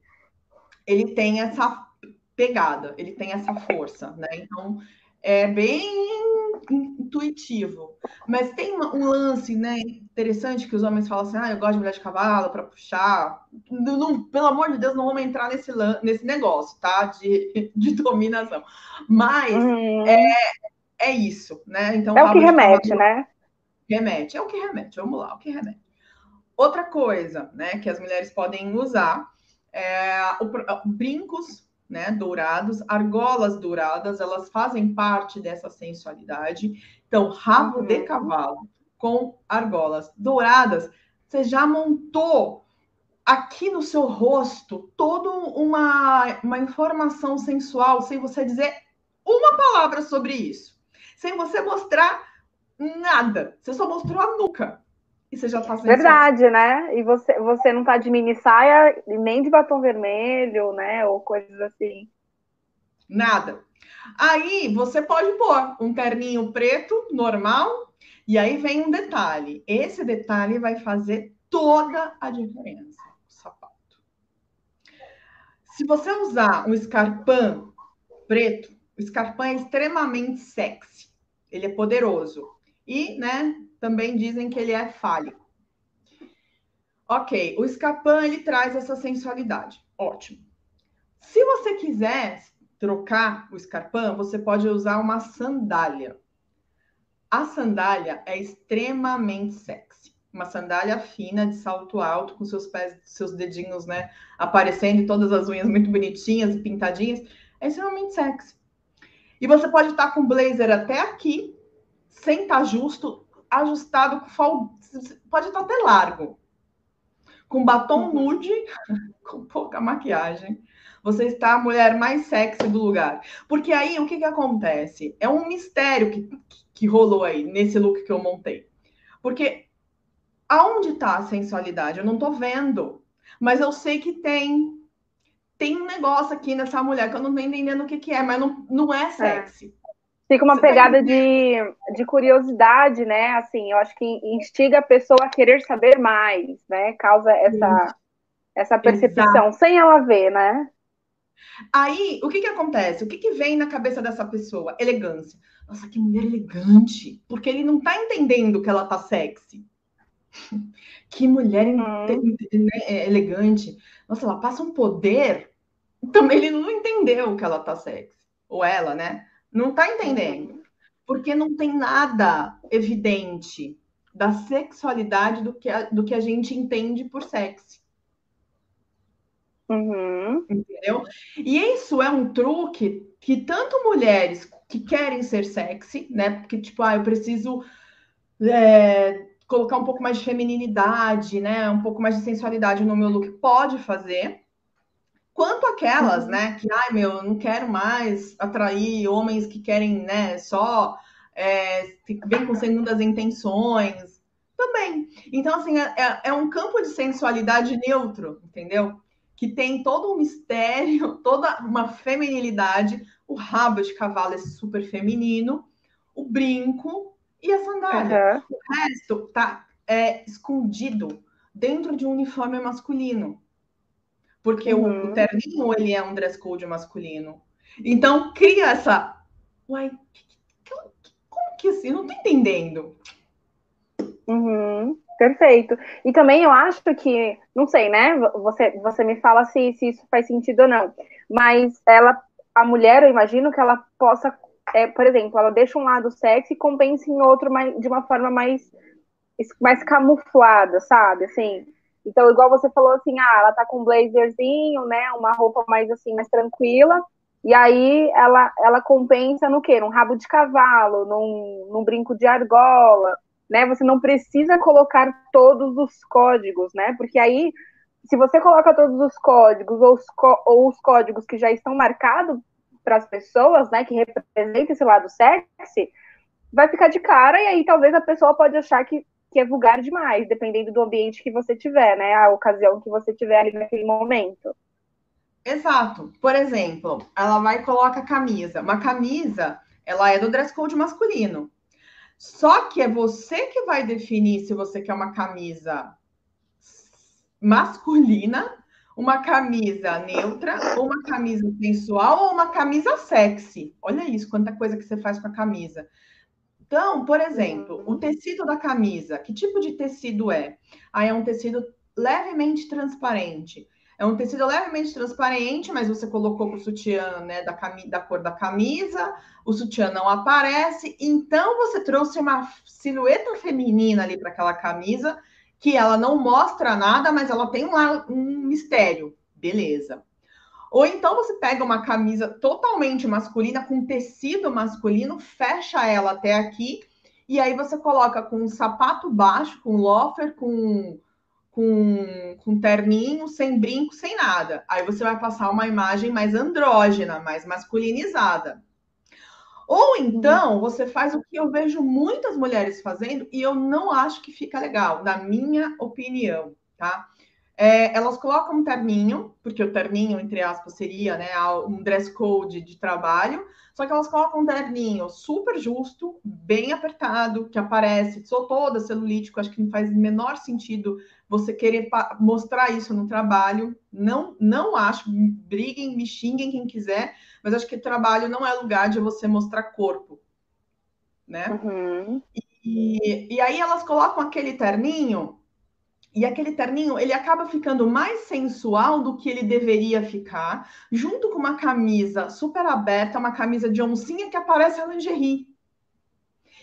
ele tem essa pegada, ele tem essa força, né? Então, é bem intuitivo. Mas tem um lance, né, interessante que os homens falam assim: ah, eu gosto de mulher de cavalo para puxar. Não, não, pelo amor de Deus, não vamos entrar nesse, nesse negócio, tá? De, de dominação. Mas uhum. é, é isso, né? Então, é o que remete, cavalo, né? Remete, é o que remete. Vamos lá, o que remete. Outra coisa, né, que as mulheres podem usar é o, brincos né, dourados, argolas douradas, elas fazem parte dessa sensualidade. Então, rabo uhum. de cavalo com argolas douradas, você já montou aqui no seu rosto toda uma, uma informação sensual, sem você dizer uma palavra sobre isso, sem você mostrar nada, você só mostrou a nuca. E você já tá Verdade, né? E você, você não tá de mini saia nem de batom vermelho, né? Ou coisas assim. Nada. Aí você pode pôr um terninho preto, normal, e aí vem um detalhe. Esse detalhe vai fazer toda a diferença no sapato. Se você usar um escarpão preto, o escarpão é extremamente sexy. Ele é poderoso. E, né, também dizem que ele é fálico. Ok, o escarpão ele traz essa sensualidade. Ótimo. Se você quiser trocar o escarpão, você pode usar uma sandália. A sandália é extremamente sexy. Uma sandália fina de salto alto, com seus pés, seus dedinhos, né, aparecendo e todas as unhas muito bonitinhas e pintadinhas, é extremamente sexy. E você pode estar com blazer até aqui, sem estar justo, ajustado pode estar até largo. Com batom uhum. nude, com pouca maquiagem. Você está a mulher mais sexy do lugar. Porque aí o que, que acontece? É um mistério que, que rolou aí nesse look que eu montei. Porque aonde está a sensualidade? Eu não estou vendo. Mas eu sei que tem tem um negócio aqui nessa mulher que eu não tô entendendo o que, que é, mas não, não é, é. sexy. É. Fica uma tá pegada de, de curiosidade, né? Assim, eu acho que instiga a pessoa a querer saber mais, né? Causa essa, essa percepção, Exato. sem ela ver, né? Aí, o que que acontece? O que que vem na cabeça dessa pessoa? Elegância. Nossa, que mulher elegante. Porque ele não tá entendendo que ela tá sexy. que mulher uhum. Né, elegante. Nossa, ela passa um poder também ele não entendeu que ela tá sexy. Ou ela, né? Não tá entendendo. Porque não tem nada evidente da sexualidade do que a, do que a gente entende por sexy. Uhum. Entendeu? E isso é um truque que tanto mulheres que querem ser sexy, né? Porque, tipo, ah, eu preciso é, colocar um pouco mais de feminilidade, né? Um pouco mais de sensualidade no meu look, pode fazer. Quanto aquelas, uhum. né, que, ai meu, eu não quero mais atrair homens que querem, né, só é, bem com segundas intenções, também. Então, assim, é, é, é um campo de sensualidade neutro, entendeu? Que tem todo um mistério, toda uma feminilidade. O rabo de cavalo é super feminino, o brinco e a sandália. Uhum. O resto tá é, escondido dentro de um uniforme masculino porque uhum. o, terninho ele é um dress code masculino. Então cria essa, uai, como que assim? Eu não tô entendendo. Uhum. Perfeito. E também eu acho que, não sei, né? Você, você me fala se, se isso faz sentido ou não. Mas ela, a mulher, eu imagino que ela possa, é, por exemplo, ela deixa um lado sexy e compensa em outro mais, de uma forma mais, mais camuflada, sabe? Assim, então, igual você falou assim, ah, ela tá com um blazerzinho, né? Uma roupa mais assim, mais tranquila. E aí ela, ela compensa no quê? Num rabo de cavalo, num, num brinco de argola, né? Você não precisa colocar todos os códigos, né? Porque aí, se você coloca todos os códigos ou os, ou os códigos que já estão marcados para as pessoas, né? Que representam esse lado sexy, vai ficar de cara e aí talvez a pessoa pode achar que que é vulgar demais, dependendo do ambiente que você tiver, né? A ocasião que você tiver ali naquele momento. Exato. Por exemplo, ela vai e coloca a camisa. Uma camisa, ela é do dress code masculino. Só que é você que vai definir se você quer uma camisa masculina, uma camisa neutra, ou uma camisa sensual, ou uma camisa sexy. Olha isso, quanta coisa que você faz com a camisa. Então, por exemplo, o tecido da camisa, que tipo de tecido é? Aí é um tecido levemente transparente. É um tecido levemente transparente, mas você colocou o sutiã né, da, da cor da camisa, o sutiã não aparece, então você trouxe uma silhueta feminina ali para aquela camisa, que ela não mostra nada, mas ela tem lá um mistério. Beleza. Ou então você pega uma camisa totalmente masculina, com tecido masculino, fecha ela até aqui, e aí você coloca com um sapato baixo, com loafer, com, com, com terninho, sem brinco, sem nada. Aí você vai passar uma imagem mais andrógena, mais masculinizada. Ou então você faz o que eu vejo muitas mulheres fazendo e eu não acho que fica legal, na minha opinião, tá? É, elas colocam um terninho, porque o terninho, entre aspas, seria né, um dress code de trabalho, só que elas colocam um terninho super justo, bem apertado, que aparece, sou toda celulítico, acho que não faz o menor sentido você querer mostrar isso no trabalho. Não, não acho, briguem, me xinguem quem quiser, mas acho que trabalho não é lugar de você mostrar corpo, né? Uhum. E E, e aí elas colocam aquele terninho, e aquele terninho ele acaba ficando mais sensual do que ele deveria ficar, junto com uma camisa super aberta, uma camisa de oncinha que aparece a lingerie.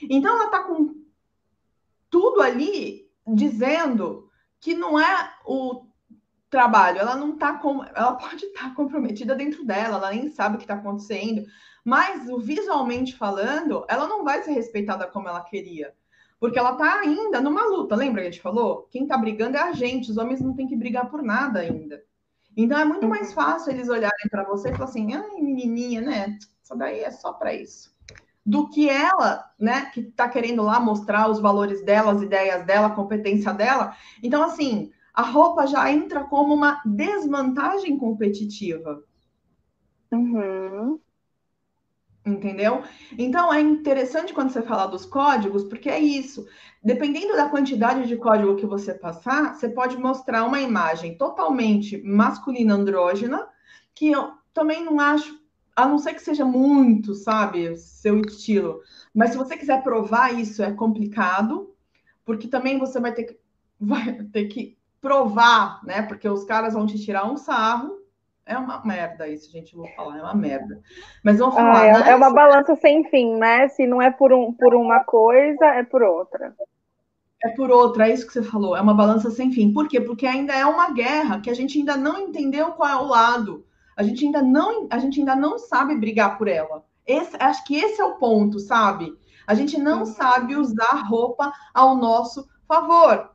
Então ela tá com tudo ali dizendo que não é o trabalho, ela não tá com, ela pode estar tá comprometida dentro dela, ela nem sabe o que está acontecendo, mas visualmente falando, ela não vai ser respeitada como ela queria. Porque ela tá ainda numa luta, lembra que a gente falou? Quem tá brigando é a gente, os homens não tem que brigar por nada ainda. Então é muito mais fácil eles olharem para você e falar assim: ai, menininha, né? Isso daí é só para isso. Do que ela, né, que tá querendo lá mostrar os valores dela, as ideias dela, a competência dela. Então, assim, a roupa já entra como uma desvantagem competitiva. Uhum. Entendeu? Então é interessante quando você fala dos códigos, porque é isso. Dependendo da quantidade de código que você passar, você pode mostrar uma imagem totalmente masculina andrógena, que eu também não acho, a não ser que seja muito, sabe, seu estilo. Mas se você quiser provar isso, é complicado, porque também você vai ter que, vai ter que provar, né? Porque os caras vão te tirar um sarro é uma merda isso, gente. Vou falar, é uma merda. Mas vamos falar. Ah, é, né? é, uma balança sem fim, né? Se não é por, um, por uma coisa, é por outra. É por outra, é isso que você falou. É uma balança sem fim. Por quê? Porque ainda é uma guerra que a gente ainda não entendeu qual é o lado. A gente ainda não, a gente ainda não sabe brigar por ela. Esse, acho que esse é o ponto, sabe? A gente não sabe usar roupa ao nosso favor.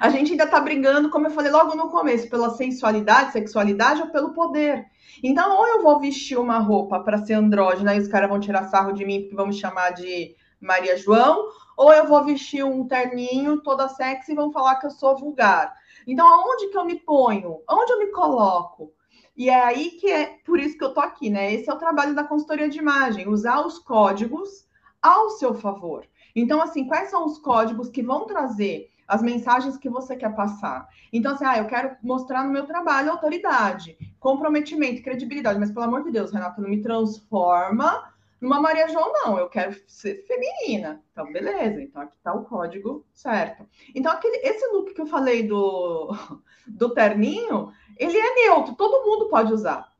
A gente ainda está brigando, como eu falei logo no começo, pela sensualidade, sexualidade ou pelo poder. Então, ou eu vou vestir uma roupa para ser andrógena e os caras vão tirar sarro de mim porque vão me chamar de Maria João, ou eu vou vestir um terninho toda sexy e vão falar que eu sou vulgar. Então, aonde que eu me ponho? Aonde eu me coloco? E é aí que é por isso que eu tô aqui, né? Esse é o trabalho da consultoria de imagem, usar os códigos ao seu favor. Então, assim, quais são os códigos que vão trazer as mensagens que você quer passar. Então, assim, ah, eu quero mostrar no meu trabalho autoridade, comprometimento, credibilidade, mas pelo amor de Deus, Renata, não me transforma numa Maria João, não. Eu quero ser feminina. Então, beleza. Então, aqui está o código certo. Então, aquele, esse look que eu falei do, do terninho, ele é neutro, todo mundo pode usar.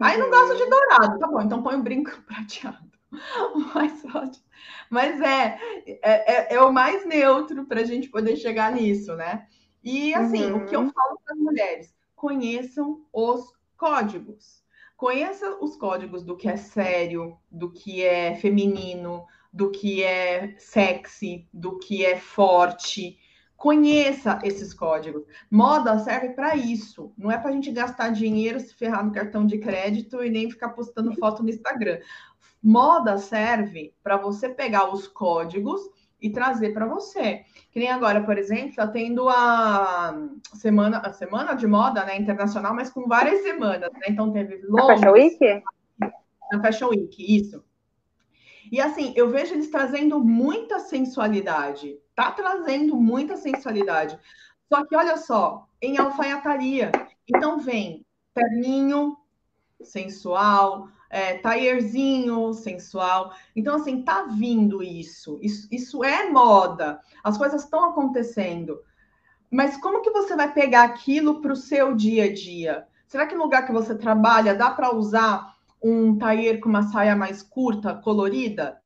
Aí não gosta de dourado, tá bom, então põe um brinco prateado. Mas pode mas é, é, é, é o mais neutro para a gente poder chegar nisso, né? E assim, uhum. o que eu uhum. falo para as mulheres, conheçam os códigos. Conheça os códigos do que é sério, do que é feminino, do que é sexy, do que é forte. Conheça esses códigos. Moda serve para isso. Não é para a gente gastar dinheiro, se ferrar no cartão de crédito e nem ficar postando foto no Instagram. Moda serve para você pegar os códigos e trazer para você. Que nem agora, por exemplo, está tendo a semana, a semana de moda né, internacional, mas com várias semanas. Né? Então teve Londres. Fashion Week? Na Fashion Week, isso. E assim, eu vejo eles trazendo muita sensualidade. Tá trazendo muita sensualidade. Só que olha só, em alfaiataria. Então vem terninho sensual, é, taierzinho sensual. Então, assim, tá vindo isso. isso. Isso é moda. As coisas estão acontecendo. Mas como que você vai pegar aquilo para o seu dia a dia? Será que no lugar que você trabalha dá para usar um taier com uma saia mais curta, colorida?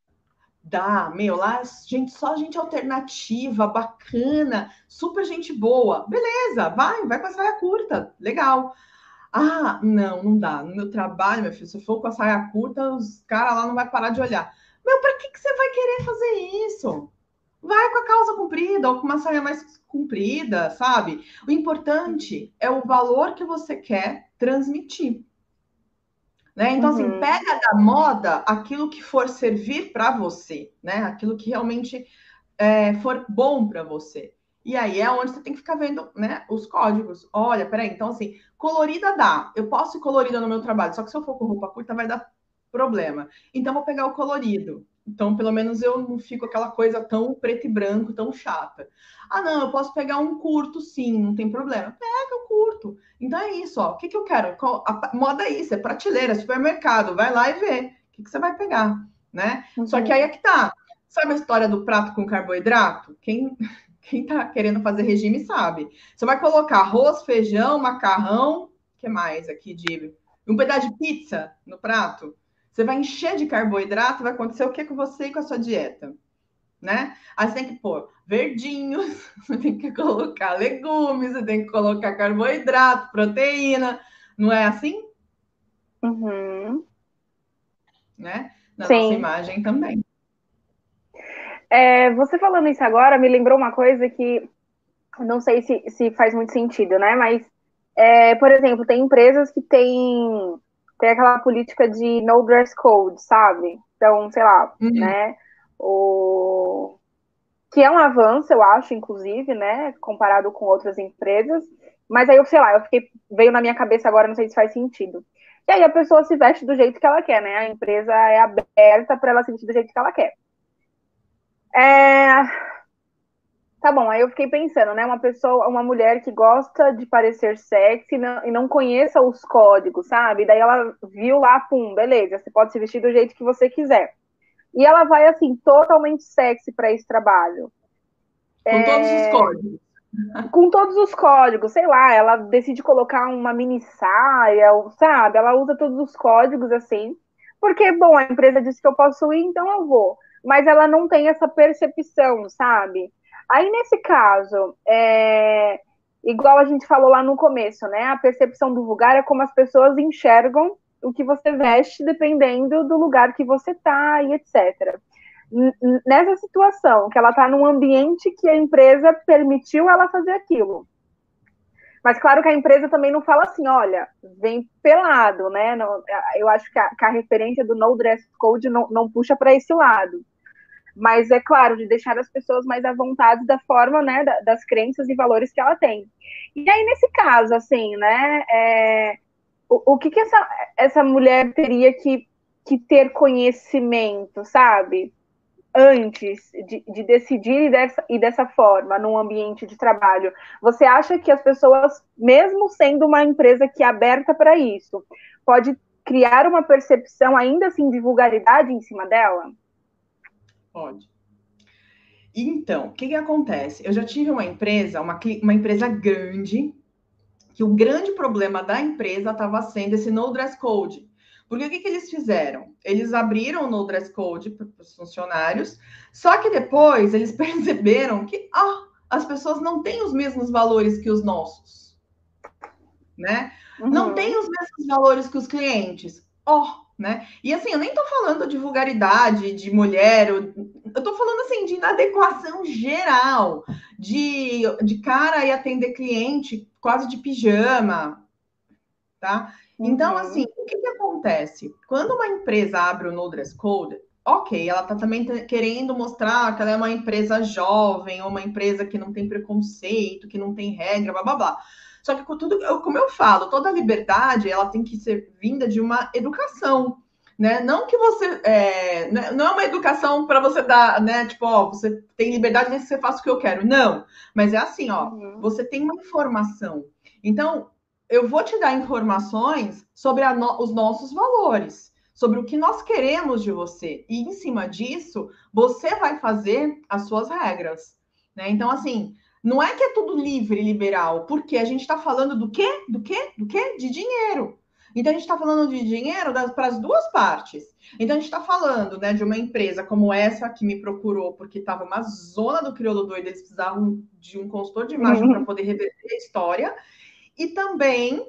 Dá, meu, lá, gente, só gente alternativa, bacana, super gente boa. Beleza, vai, vai com a saia curta, legal. Ah, não, não dá. No meu trabalho, meu filho, se eu for com a saia curta, os caras lá não vai parar de olhar. Meu, para que, que você vai querer fazer isso? Vai com a calça comprida ou com uma saia mais comprida, sabe? O importante é o valor que você quer transmitir. Né? Então, assim, uhum. assim, pega da moda aquilo que for servir para você, né? Aquilo que realmente é, for bom para você. E aí é onde você tem que ficar vendo, né, os códigos. Olha, peraí, então assim, colorida dá. Eu posso ir colorida no meu trabalho, só que se eu for com roupa curta vai dar problema. Então vou pegar o colorido. Então, pelo menos eu não fico aquela coisa tão preto e branco, tão chata. Ah, não, eu posso pegar um curto, sim, não tem problema. Pega o curto. Então é isso, ó. O que, que eu quero? A moda é isso, é prateleira, supermercado. Vai lá e vê. O que, que você vai pegar, né? Uhum. Só que aí é que tá Sabe a história do prato com carboidrato? Quem quem tá querendo fazer regime sabe. Você vai colocar arroz, feijão, macarrão, que mais aqui de um pedaço de pizza no prato. Você vai encher de carboidrato, vai acontecer o que com você e com a sua dieta, né? Aí você tem que pôr verdinhos, você tem que colocar legumes, você tem que colocar carboidrato, proteína, não é assim? Uhum. Né? Na Sim. nossa imagem também. É, você falando isso agora me lembrou uma coisa que não sei se, se faz muito sentido, né? Mas, é, por exemplo, tem empresas que têm tem aquela política de no dress code, sabe? Então, sei lá, uhum. né? O que é um avanço, eu acho, inclusive, né, comparado com outras empresas. Mas aí eu sei lá, eu fiquei veio na minha cabeça agora, não sei se faz sentido. E aí a pessoa se veste do jeito que ela quer, né? A empresa é aberta para ela se vestir do jeito que ela quer. É... Tá bom, aí eu fiquei pensando, né? Uma pessoa, uma mulher que gosta de parecer sexy e não, e não conheça os códigos, sabe? Daí ela viu lá, pum, beleza, você pode se vestir do jeito que você quiser. E ela vai, assim, totalmente sexy para esse trabalho. Com é... todos os códigos. Com todos os códigos, sei lá, ela decide colocar uma mini saia, sabe? Ela usa todos os códigos, assim. Porque, bom, a empresa disse que eu posso ir, então eu vou mas ela não tem essa percepção, sabe? Aí, nesse caso, é, igual a gente falou lá no começo, né? A percepção do vulgar é como as pessoas enxergam o que você veste, dependendo do lugar que você tá e etc. Nessa situação, que ela tá num ambiente que a empresa permitiu ela fazer aquilo. Mas claro que a empresa também não fala assim, olha, vem pelado, né? eu acho que a, que a referência do no dress code não, não puxa para esse lado mas é claro, de deixar as pessoas mais à vontade da forma, né, das crenças e valores que ela tem. E aí, nesse caso, assim, né, é, o, o que que essa, essa mulher teria que, que ter conhecimento, sabe? Antes de, de decidir e dessa, e dessa forma, num ambiente de trabalho. Você acha que as pessoas, mesmo sendo uma empresa que é aberta para isso, pode criar uma percepção ainda assim de vulgaridade em cima dela? Pode. Então, o que, que acontece? Eu já tive uma empresa, uma, uma empresa grande, que o grande problema da empresa estava sendo esse no dress code. Porque o que, que eles fizeram? Eles abriram o no dress code para os funcionários, só que depois eles perceberam que ah, as pessoas não têm os mesmos valores que os nossos. Né? Uhum. Não têm os mesmos valores que os clientes. Ó, oh, né? E assim, eu nem tô falando de vulgaridade, de mulher, eu, eu tô falando assim de inadequação geral, de, de cara e atender cliente quase de pijama, tá? Então, uhum. assim, o que, que acontece? Quando uma empresa abre o No Dress Code, ok, ela tá também querendo mostrar que ela é uma empresa jovem, ou uma empresa que não tem preconceito, que não tem regra, blá blá blá. Só que com tudo, como eu falo, toda liberdade ela tem que ser vinda de uma educação. Né? Não que você é, né, não é uma educação para você dar, né? Tipo, ó, você tem liberdade, nem você faça o que eu quero. Não, mas é assim, ó, uhum. você tem uma informação. Então, eu vou te dar informações sobre no, os nossos valores, sobre o que nós queremos de você. E em cima disso, você vai fazer as suas regras. Né? Então, assim, não é que é tudo livre e liberal, porque a gente está falando do quê? Do quê? Do quê? De dinheiro. Então, a gente está falando de dinheiro para as duas partes. Então, a gente está falando né, de uma empresa como essa que me procurou, porque estava uma zona do crioulo doido, eles precisavam de um consultor de imagem uhum. para poder reverter a história. E também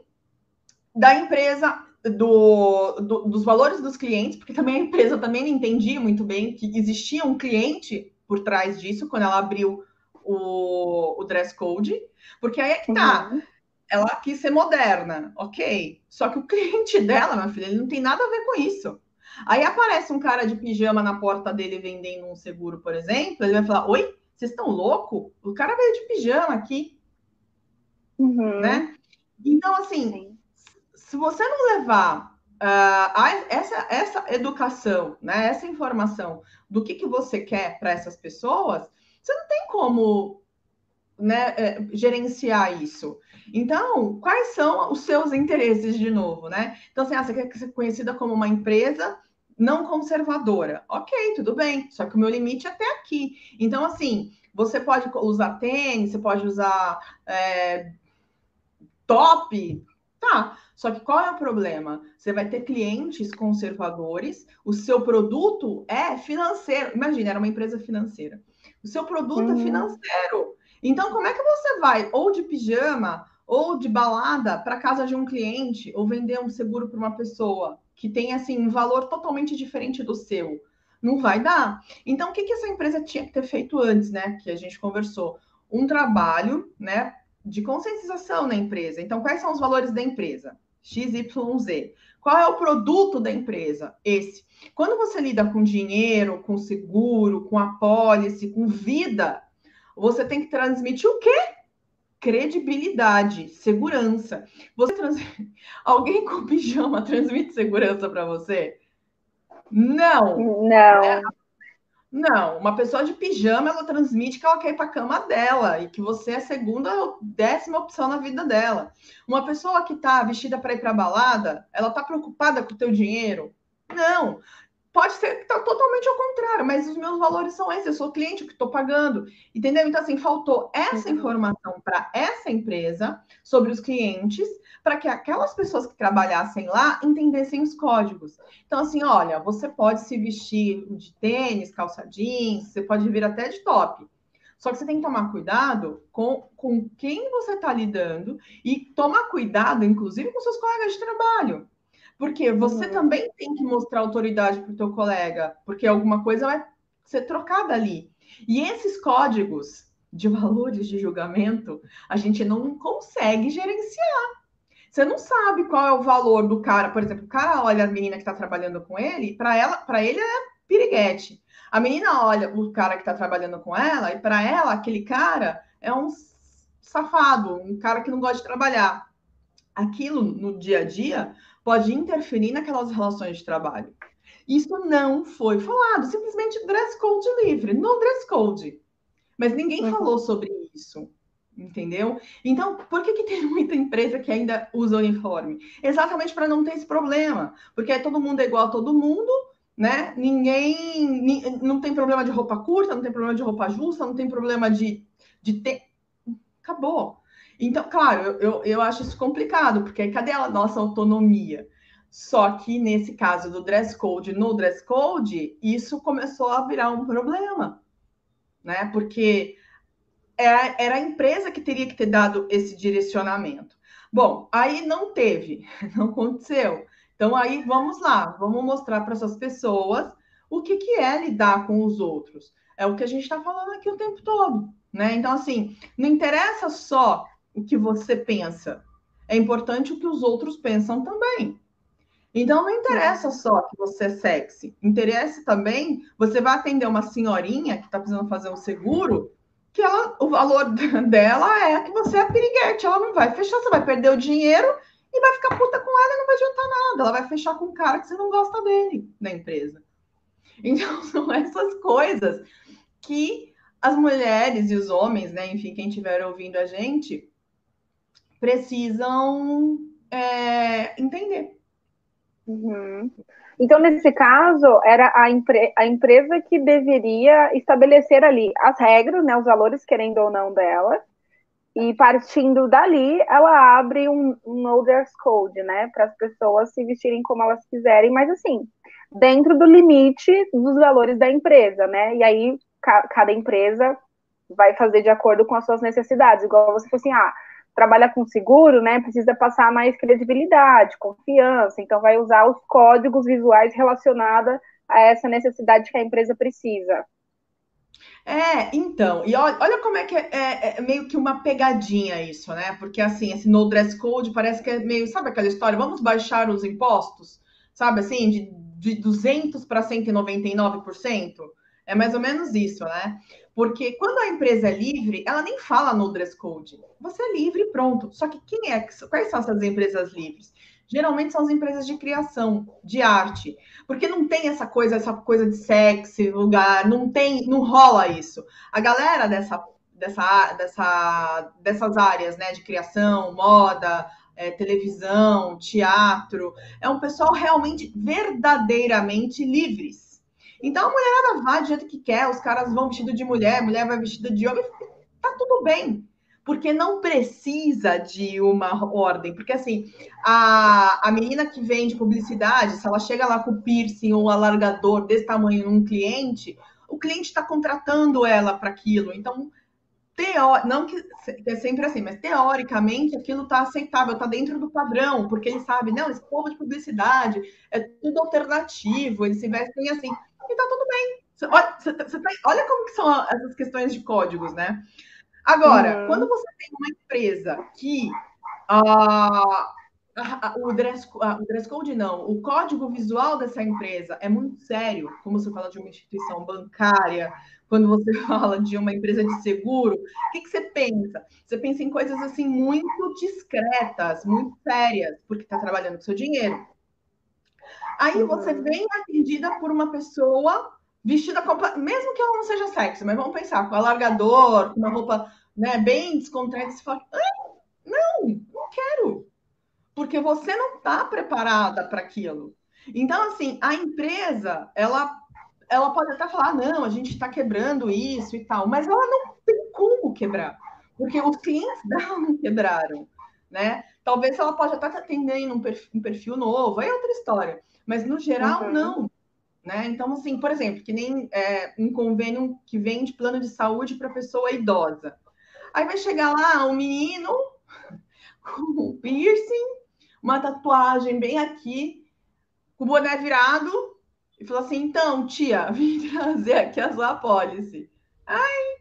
da empresa, do, do, dos valores dos clientes, porque também a empresa também não entendia muito bem que existia um cliente por trás disso, quando ela abriu o, o dress code, porque aí é que tá. Uhum. Ela quis ser moderna, ok. Só que o cliente dela, minha filha, ele não tem nada a ver com isso. Aí aparece um cara de pijama na porta dele vendendo um seguro, por exemplo, ele vai falar: Oi, vocês estão louco? O cara veio de pijama aqui. Uhum. Né? Então, assim, Sim. se você não levar Uh, essa, essa educação, né, essa informação do que, que você quer para essas pessoas, você não tem como né, é, gerenciar isso. Então, quais são os seus interesses de novo, né? Então, assim, ah, você quer ser conhecida como uma empresa não conservadora. Ok, tudo bem, só que o meu limite é até aqui. Então, assim, você pode usar tênis, você pode usar é, top, tá. Só que qual é o problema? Você vai ter clientes conservadores, o seu produto é financeiro. Imagina, era uma empresa financeira. O seu produto é uhum. é financeiro. Então, como é que você vai ou de pijama ou de balada para casa de um cliente ou vender um seguro para uma pessoa que tem assim um valor totalmente diferente do seu? Não vai dar. Então, o que, que essa empresa tinha que ter feito antes, né? Que a gente conversou. Um trabalho, né? De conscientização na empresa. Então, quais são os valores da empresa? XYZ. Qual é o produto da empresa? Esse. Quando você lida com dinheiro, com seguro, com apólice, com vida, você tem que transmitir o quê? Credibilidade, segurança. Você trans... Alguém com pijama transmite segurança para você? Não. Não. É. Não, uma pessoa de pijama, ela transmite que ela quer ir para a cama dela e que você é a segunda ou décima opção na vida dela. Uma pessoa que está vestida para ir para balada, ela está preocupada com o teu dinheiro? Não. Pode ser que está totalmente ao contrário, mas os meus valores são esses, eu sou cliente que estou pagando, entendeu? Então, assim, faltou essa uhum. informação para essa empresa sobre os clientes, para que aquelas pessoas que trabalhassem lá entendessem os códigos. Então, assim, olha, você pode se vestir de tênis, calça jeans, você pode vir até de top. Só que você tem que tomar cuidado com, com quem você está lidando e tomar cuidado, inclusive, com seus colegas de trabalho. Porque você uhum. também tem que mostrar autoridade para o teu colega, porque alguma coisa vai ser trocada ali. E esses códigos de valores de julgamento, a gente não consegue gerenciar. Você não sabe qual é o valor do cara. Por exemplo, o cara olha a menina que está trabalhando com ele, para ela, para ele é piriguete. A menina olha o cara que está trabalhando com ela, e para ela, aquele cara é um safado, um cara que não gosta de trabalhar. Aquilo no dia a dia pode interferir naquelas relações de trabalho. Isso não foi falado, simplesmente dress code livre, no dress code. Mas ninguém uhum. falou sobre isso, entendeu? Então, por que, que tem muita empresa que ainda usa uniforme? Exatamente para não ter esse problema, porque aí todo mundo é igual a todo mundo, né? Ninguém não tem problema de roupa curta, não tem problema de roupa justa, não tem problema de, de ter. Acabou. Então, claro, eu, eu, eu acho isso complicado, porque cadê a nossa autonomia? Só que nesse caso do dress code, no dress code, isso começou a virar um problema, né? Porque era, a empresa que teria que ter dado esse direcionamento. Bom, aí não teve, não aconteceu. Então aí vamos lá, vamos mostrar para essas pessoas o que, que é lidar com os outros. É o que a gente está falando aqui o tempo todo, né? Então, assim, não interessa só o que você pensa. É importante o que os outros pensam também. Então não interessa só que você é sexy, interessa também, você vai atender uma senhorinha que está precisando fazer um seguro, que ela, o valor dela é que você é piriguete, ela não vai fechar, você vai perder o dinheiro e vai ficar puta com ela e não vai adiantar nada. Ela vai fechar com um cara que você não gosta dele na empresa. Então são essas coisas que as mulheres e os homens, né, enfim, quem estiver ouvindo a gente, precisam é, entender. Uhum. Então, nesse caso, era a, empre a, empresa que deveria estabelecer ali as regras, né, os valores, querendo ou não, dela, e partindo dali, ela abre um, um no dress code, né, para as pessoas se vestirem como elas quiserem, mas assim, dentro do limite dos valores da empresa, né, e aí ca cada empresa vai fazer de acordo com as suas necessidades, igual você falou assim, ah, trabalha com seguro, né, precisa passar mais credibilidade, confiança, então vai usar os códigos visuais relacionados a essa necessidade que a empresa precisa. É, então, e olha, olha como é que é, é, é, meio que uma pegadinha isso, né? Porque assim, esse no dress code parece que é meio, sabe aquela história, vamos baixar os impostos, sabe assim, de, de 200 para 199%? É mais ou menos isso, né? Porque quando a empresa é livre, ela nem fala no dress code. Você é livre pronto. Só que quem é, quais são essas empresas livres? Geralmente são as empresas de criação, de arte, porque não tem essa coisa, essa coisa de sexo, lugar, não tem, não rola isso. A galera dessa, dessa, dessa, dessas áreas, né, de criação, moda, é, televisão, teatro. É um pessoal realmente, verdadeiramente livres. Então a mulherada vai do jeito que quer, os caras vão vestido de mulher, mulher vai vestida de homem, tá tudo bem. Porque não precisa de uma ordem. Porque assim, a, a menina que vende publicidade, se ela chega lá com piercing ou alargador desse tamanho num cliente, o cliente está contratando ela para aquilo. Então, teo... não que é sempre assim, mas teoricamente aquilo está aceitável, está dentro do padrão, porque ele sabe, não, esse povo de publicidade é tudo alternativo, eles se vestem assim, e está tudo bem. Olha, você, você tá... olha como que são essas questões de códigos, né? Agora, uhum. quando você tem uma empresa que uh, o dress, o dress code não, o código visual dessa empresa é muito sério, como você fala de uma instituição bancária, quando você fala de uma empresa de seguro, o que, que você pensa? Você pensa em coisas assim muito discretas, muito sérias, porque está trabalhando com seu dinheiro. Aí uhum. você vem atendida por uma pessoa vestida mesmo que ela não seja sexy, mas vamos pensar, com alargador, com uma roupa né, bem descontraída, você fala, ah, não, não quero porque você não está preparada para aquilo. Então, assim, a empresa, ela, ela pode até falar, não, a gente está quebrando isso e tal, mas ela não tem como quebrar, porque os clientes dela não quebraram, né? Talvez ela pode até atendendo um perfil, um perfil novo, aí é outra história, mas no geral, uhum. não. Né? Então, assim, por exemplo, que nem é, um convênio que vende plano de saúde para pessoa idosa. Aí vai chegar lá um menino com piercing, uma tatuagem bem aqui, com o boné virado, e falou assim: então, tia, vim trazer aqui a sua apólice. Ai.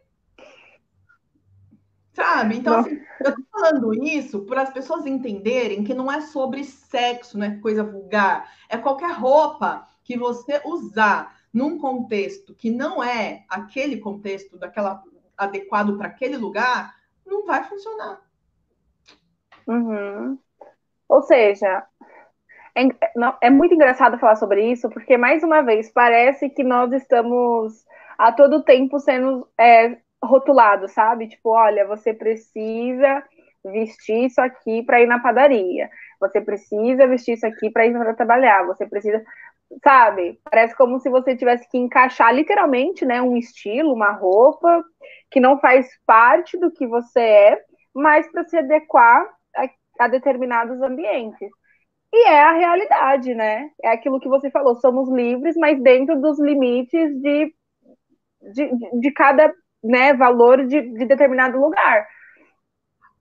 Sabe? Então, assim, eu tô falando isso para as pessoas entenderem que não é sobre sexo, não é coisa vulgar. É qualquer roupa que você usar num contexto que não é aquele contexto daquela adequado para aquele lugar, não vai funcionar. Uhum. Ou seja, é, não, é muito engraçado falar sobre isso, porque, mais uma vez, parece que nós estamos a todo tempo sendo é, rotulados, sabe? Tipo, olha, você precisa vestir isso aqui para ir na padaria. Você precisa vestir isso aqui para ir para trabalhar. Você precisa, sabe? Parece como se você tivesse que encaixar literalmente, né, um estilo, uma roupa que não faz parte do que você é, mas para se adequar a determinados ambientes. E é a realidade, né? É aquilo que você falou, somos livres, mas dentro dos limites de, de, de cada né, valor de, de determinado lugar.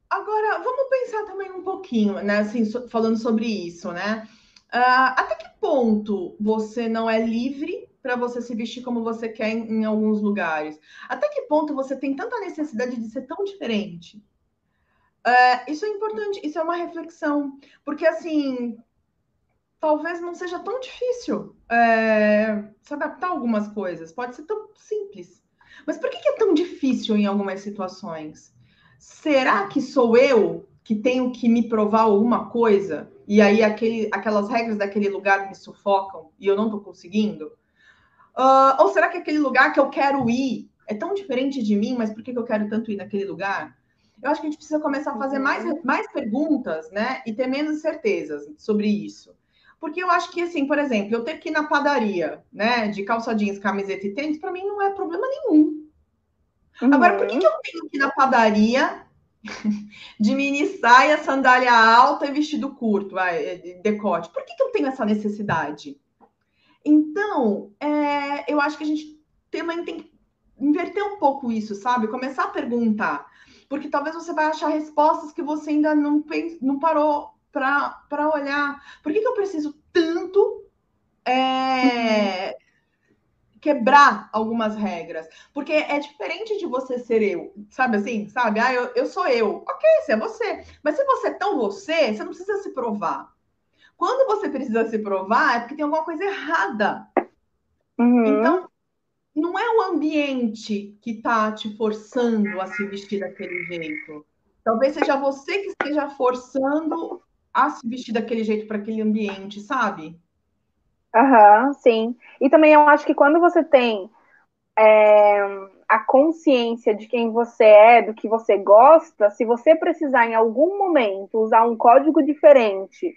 Agora, vamos pensar também um pouquinho, né? Assim, so, falando sobre isso, né? Uh, até que ponto você não é livre para você se vestir como você quer em, em, alguns lugares? Até que ponto você tem tanta necessidade de ser tão diferente? É, isso é importante, isso é uma reflexão, porque assim, talvez não seja tão difícil é, se adaptar a algumas coisas, pode ser tão simples. Mas por que, que é tão difícil em algumas situações? Será que sou eu que tenho que me provar alguma coisa e aí aquele, aquelas regras daquele lugar me sufocam e eu não estou conseguindo? Uh, ou será que aquele lugar que eu quero ir é tão diferente de mim, mas por que, que eu quero tanto ir naquele lugar? eu acho que a gente precisa começar a fazer mais, uhum. mais perguntas, né? E ter menos certezas sobre isso. Porque eu acho que, assim, por exemplo, eu ter que ir na padaria, né, de calça jeans, camiseta e tênis, para mim não é problema nenhum. Uhum. Agora, por que, que eu tenho que ir na padaria de mini saia, sandália alta e vestido curto, vai, decote? Por que, que eu tenho essa necessidade? Então, é, eu acho que a gente também tem que inverter um pouco isso, sabe? Começar a perguntar porque talvez você vai achar respostas que você ainda não, não parou para olhar. Por que, que eu preciso tanto é, uhum. quebrar algumas regras? Porque é diferente de você ser eu, sabe assim? Sabe? Ah, eu, eu sou eu. Ok, você é você. Mas se você é tão você, você não precisa se provar. Quando você precisa se provar, é porque tem alguma coisa errada. Uhum. Então, não é o ambiente que está te forçando a se vestir daquele jeito. Talvez seja você que esteja forçando a se vestir daquele jeito para aquele ambiente, sabe? Aham, uhum, sim. E também eu acho que quando você tem é, a consciência de quem você é, do que você gosta, se você precisar em algum momento usar um código diferente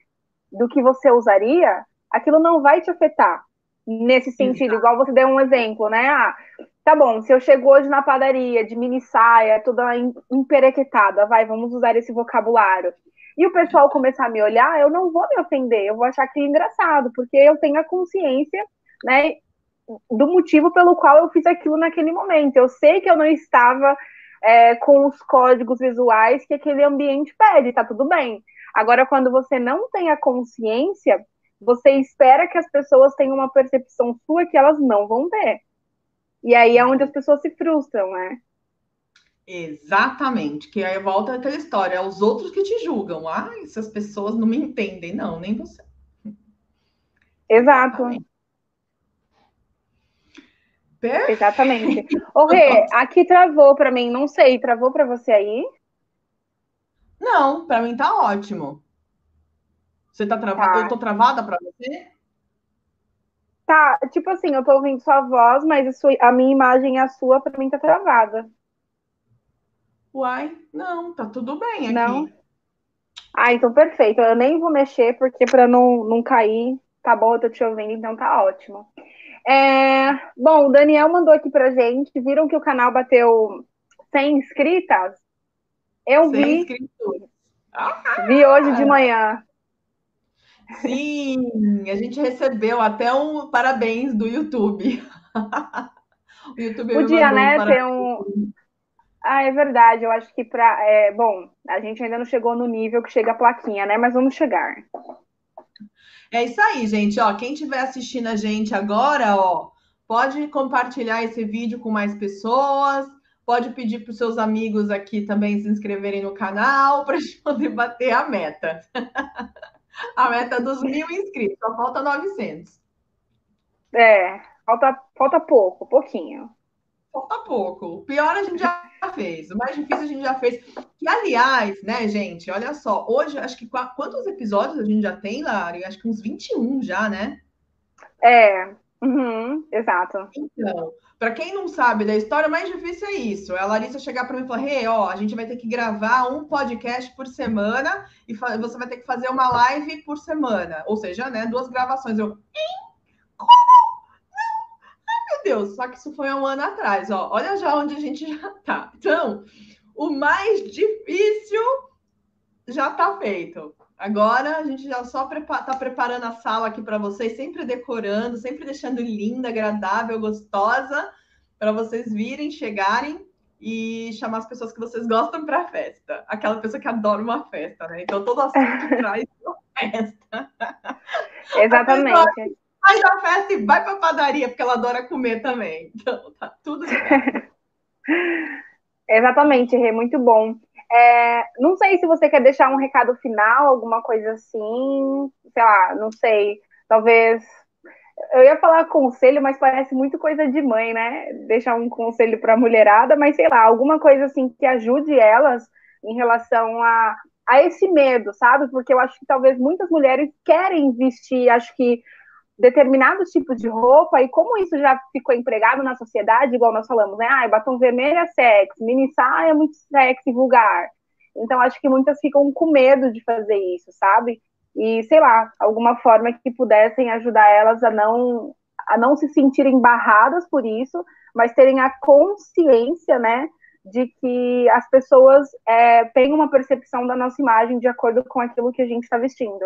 do que você usaria, aquilo não vai te afetar. Nesse sentido, Exato. igual você deu um exemplo, né? Ah, tá bom, se eu chego hoje na padaria de mini saia, toda emperequetada, vai, vamos usar esse vocabulário. E o pessoal começar a me olhar, eu não vou me ofender, eu vou achar aquilo engraçado, porque eu tenho a consciência, né, do motivo pelo qual eu fiz aquilo naquele momento. Eu sei que eu não estava é, com os códigos visuais que aquele ambiente pede, tá tudo bem. Agora, quando você não tem a consciência, você espera que as pessoas tenham uma percepção sua que elas não vão ter. E aí é onde as pessoas se frustram, né? Exatamente, que aí volta aquela história, é os outros que te julgam. Ah, essas pessoas não me entendem, não, nem você. Exato. Exatamente. Exatamente. Ô, Rê, aqui travou para mim, não sei, travou para você aí? Não, para mim tá ótimo. Você tá travada? Tá. Eu tô travada para você? Tá, tipo assim, eu tô ouvindo sua voz, mas a, sua, a minha imagem e a sua, para mim, tá travada. Uai, não, tá tudo bem aqui. Não. Ah, então perfeito. Eu nem vou mexer, porque para não, não cair, tá bom, eu tô te ouvindo, então tá ótimo. É, bom, o Daniel mandou aqui pra gente. Viram que o canal bateu 100 inscritas? Eu 100 vi. Inscritos. Ah, vi hoje de manhã. Sim, a gente recebeu até um parabéns do YouTube. o YouTube Podia, né, um ter um. Ah, é verdade. Eu acho que para. É, bom, a gente ainda não chegou no nível que chega a plaquinha, né? Mas vamos chegar. É isso aí, gente. Ó, quem estiver assistindo a gente agora, ó, pode compartilhar esse vídeo com mais pessoas. Pode pedir para os seus amigos aqui também se inscreverem no canal para a gente poder bater a meta. a meta dos mil inscritos, só falta 900. É, falta, falta pouco, pouquinho. Falta pouco. O pior a gente já fez, o mais difícil a gente já fez. E, aliás, né, gente, olha só, hoje, acho que quantos episódios a gente já tem, Lari? Acho que uns 21 já, né? É, uhum, exato. Então, para quem não sabe da história, o mais difícil é isso. É a Larissa chegar para mim e falar: Hey, ó, a gente vai ter que gravar um podcast por semana e você vai ter que fazer uma live por semana. Ou seja, né, duas gravações. Eu, hein? Como? Não! Ai, meu Deus! Só que isso foi há um ano atrás, ó. Olha já onde a gente já tá. Então, o mais difícil já tá feito. Agora a gente já só está tá preparando a sala aqui para vocês, sempre decorando, sempre deixando linda, agradável, gostosa, para vocês virem, chegarem e chamar as pessoas que vocês gostam para a festa. Aquela pessoa que adora uma festa, né? Então todo assunto traz uma festa. Exatamente. Sai da festa e vai para a padaria, porque ela adora comer também. Então tá tudo certo. Exatamente, Rê, muito bom. É, não sei se você quer deixar um recado final, alguma coisa assim, sei lá, não sei, talvez. Eu ia falar conselho, mas parece muito coisa de mãe, né? Deixar um conselho para a mulherada, mas sei lá, alguma coisa assim que ajude elas em relação a, a esse medo, sabe? Porque eu acho que talvez muitas mulheres querem vestir, acho que determinados tipos de roupa e como isso já ficou empregado na sociedade, igual nós falamos, né? Ah, batom vermelho é sexy, mini saia é muito sexy, vulgar. Então, acho que muitas ficam com medo de fazer isso, sabe? E, sei lá, alguma forma que pudessem ajudar elas a não, a não se sentirem barradas por isso, mas terem a consciência, né, de que as pessoas é, têm uma percepção da nossa imagem de acordo com aquilo que a gente está vestindo.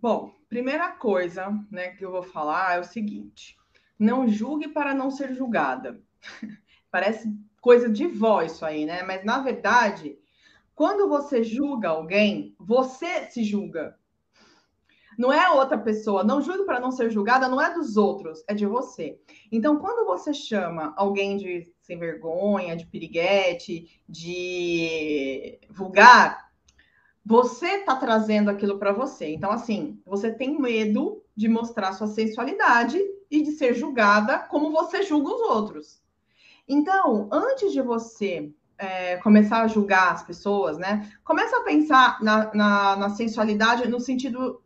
Bom, primeira coisa né, que eu vou falar é o seguinte: não julgue para não ser julgada. Parece coisa de voz isso aí, né? Mas na verdade, quando você julga alguém, você se julga. Não é outra pessoa. Não julgue para não ser julgada, não é dos outros, é de você. Então, quando você chama alguém de sem vergonha, de piriguete, de vulgar, você está trazendo aquilo para você. Então, assim, você tem medo de mostrar sua sensualidade e de ser julgada como você julga os outros. Então, antes de você é, começar a julgar as pessoas, né? Começa a pensar na, na, na sensualidade no sentido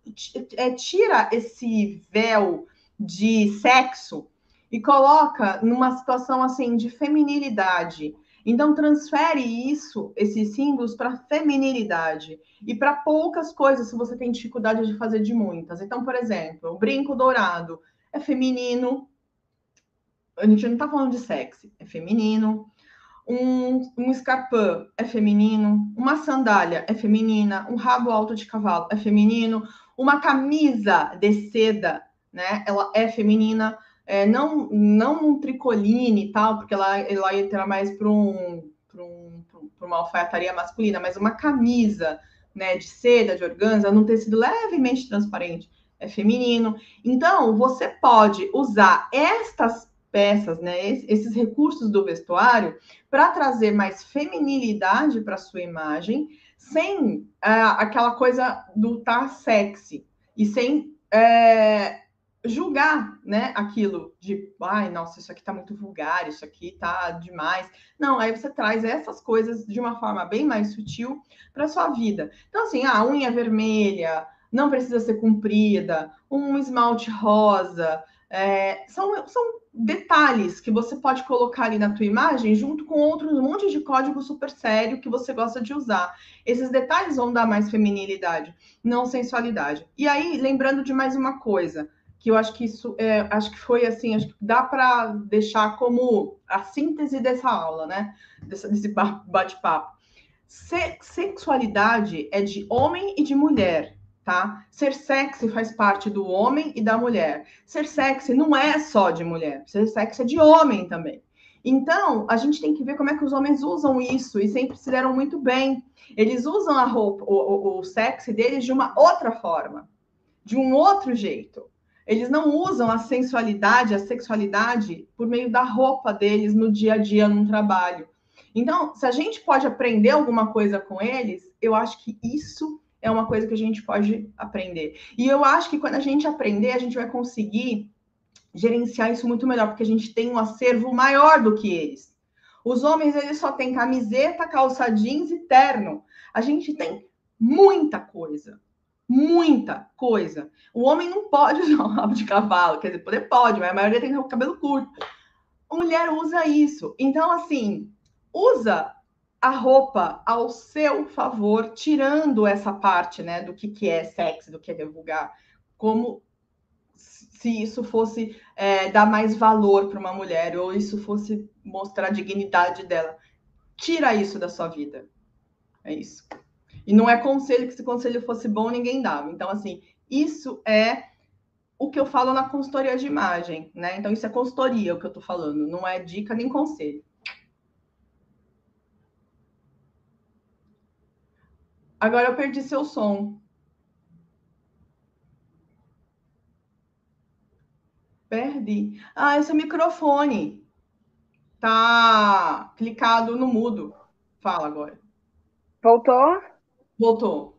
é, tira esse véu de sexo e coloca numa situação assim de feminilidade. Então transfere isso, esses símbolos para feminilidade e para poucas coisas se você tem dificuldade de fazer de muitas. Então, por exemplo, o brinco dourado é feminino. A gente não está falando de sexy, é feminino. Um, um escarpão é feminino, uma sandália é feminina, um rabo alto de cavalo é feminino, uma camisa de seda, né? Ela é feminina é, não, não um tricoline e tal, porque ela, ela entra mais para um, um, uma alfaiataria masculina, mas uma camisa né, de seda, de organza, num tecido levemente transparente, é feminino. Então, você pode usar estas peças, né, esses recursos do vestuário, para trazer mais feminilidade para sua imagem, sem uh, aquela coisa do tá sexy e sem é, julgar, né, aquilo de, ai, nossa, isso aqui tá muito vulgar, isso aqui tá demais. Não, aí você traz essas coisas de uma forma bem mais sutil para sua vida. Então, assim, a unha vermelha não precisa ser comprida, um esmalte rosa, é, são, são detalhes que você pode colocar ali na tua imagem junto com outros um monte de código super sério que você gosta de usar. Esses detalhes vão dar mais feminilidade, não sensualidade. E aí, lembrando de mais uma coisa, que eu acho que isso é, acho que foi assim, acho que dá para deixar como a síntese dessa aula, né? Desse, desse bate-papo. Se, sexualidade é de homem e de mulher, tá? Ser sexy faz parte do homem e da mulher. Ser sexy não é só de mulher, ser sexy é de homem também. Então, a gente tem que ver como é que os homens usam isso e sempre se deram muito bem. Eles usam a roupa, o, o, o sexy deles de uma outra forma, de um outro jeito. Eles não usam a sensualidade, a sexualidade por meio da roupa deles no dia a dia, no trabalho. Então, se a gente pode aprender alguma coisa com eles, eu acho que isso é uma coisa que a gente pode aprender. E eu acho que quando a gente aprender, a gente vai conseguir gerenciar isso muito melhor, porque a gente tem um acervo maior do que eles. Os homens, eles só têm camiseta, calça jeans e terno. A gente tem muita coisa muita coisa. O homem não pode usar um rabo de cavalo, quer dizer, poder pode, mas a maioria tem cabelo curto. A mulher usa isso. Então, assim, usa a roupa ao seu favor, tirando essa parte, né, do que, que é sexy, do que é vulgar, como se isso fosse é, dar mais valor para uma mulher ou isso fosse mostrar a dignidade dela. Tira isso da sua vida. É isso. E não é conselho que se conselho fosse bom, ninguém dava. Então, assim, isso é o que eu falo na consultoria de imagem, né? Então, isso é consultoria, o que eu tô falando, não é dica nem conselho. Agora eu perdi seu som. Perdi. Ah, esse é microfone. Tá clicado no mudo. Fala agora. Voltou? Voltou.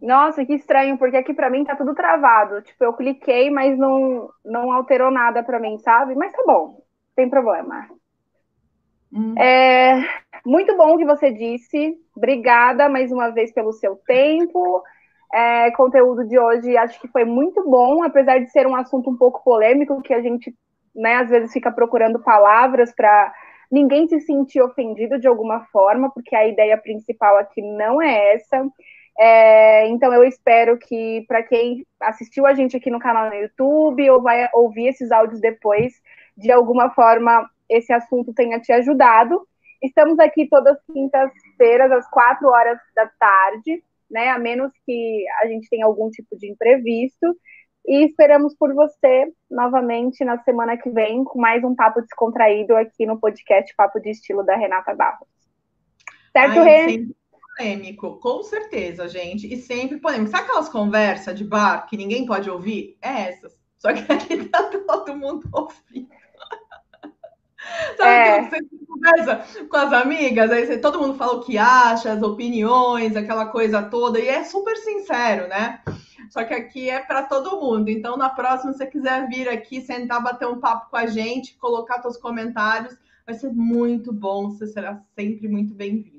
Nossa, que estranho, porque aqui para mim tá tudo travado. Tipo, eu cliquei, mas não, não alterou nada para mim, sabe? Mas tá bom, sem problema. Hum. É, muito bom o que você disse. Obrigada mais uma vez pelo seu tempo. É, conteúdo de hoje acho que foi muito bom, apesar de ser um assunto um pouco polêmico, que a gente, né, às vezes fica procurando palavras para ninguém se sentir ofendido de alguma forma, porque a ideia principal aqui não é essa. É, então eu espero que para quem assistiu a gente aqui no canal no YouTube ou vai ouvir esses áudios depois, de alguma forma esse assunto tenha te ajudado. Estamos aqui todas as quintas-feiras, às quatro horas da tarde, né? A menos que a gente tenha algum tipo de imprevisto. E esperamos por você novamente na semana que vem com mais um papo descontraído aqui no podcast Papo de Estilo da Renata Barros. Certo, Ai, Rê? polêmico, com certeza, gente. E sempre polêmico. Sabe aquelas conversas de bar que ninguém pode ouvir? É essas. Só que aqui tá todo mundo ouvindo. Sabe é. que você conversa com as amigas, aí você, todo mundo fala o que acha, as opiniões, aquela coisa toda, e é super sincero, né? Só que aqui é para todo mundo. Então, na próxima, se você quiser vir aqui, sentar, bater um papo com a gente, colocar seus comentários, vai ser muito bom. Você será sempre muito bem-vinda.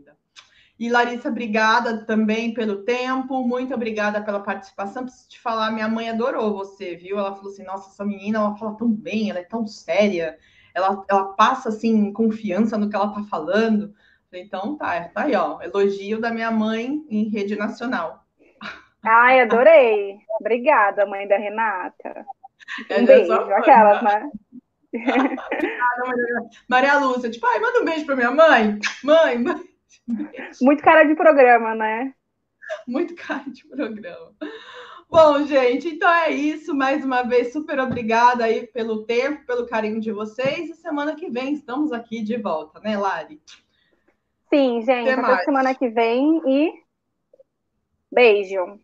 E Larissa, obrigada também pelo tempo, muito obrigada pela participação. Preciso te falar, minha mãe adorou você, viu? Ela falou assim: nossa, essa menina, ela fala tão bem, ela é tão séria, ela, ela passa assim, confiança no que ela tá falando. Então tá, tá aí, ó. Elogio da minha mãe em rede nacional. Ai, adorei. Obrigada, mãe da Renata. Um beijo, aquelas, né? Maria Lúcia, tipo, ai, manda um beijo pra minha mãe. Mãe, mãe. Muito cara de programa, né? Muito cara de programa. Bom, gente, então é isso. Mais uma vez, super obrigada aí pelo tempo, pelo carinho de vocês. E semana que vem estamos aqui de volta, né, Lari? Sim, gente. Até, até semana que vem e beijo.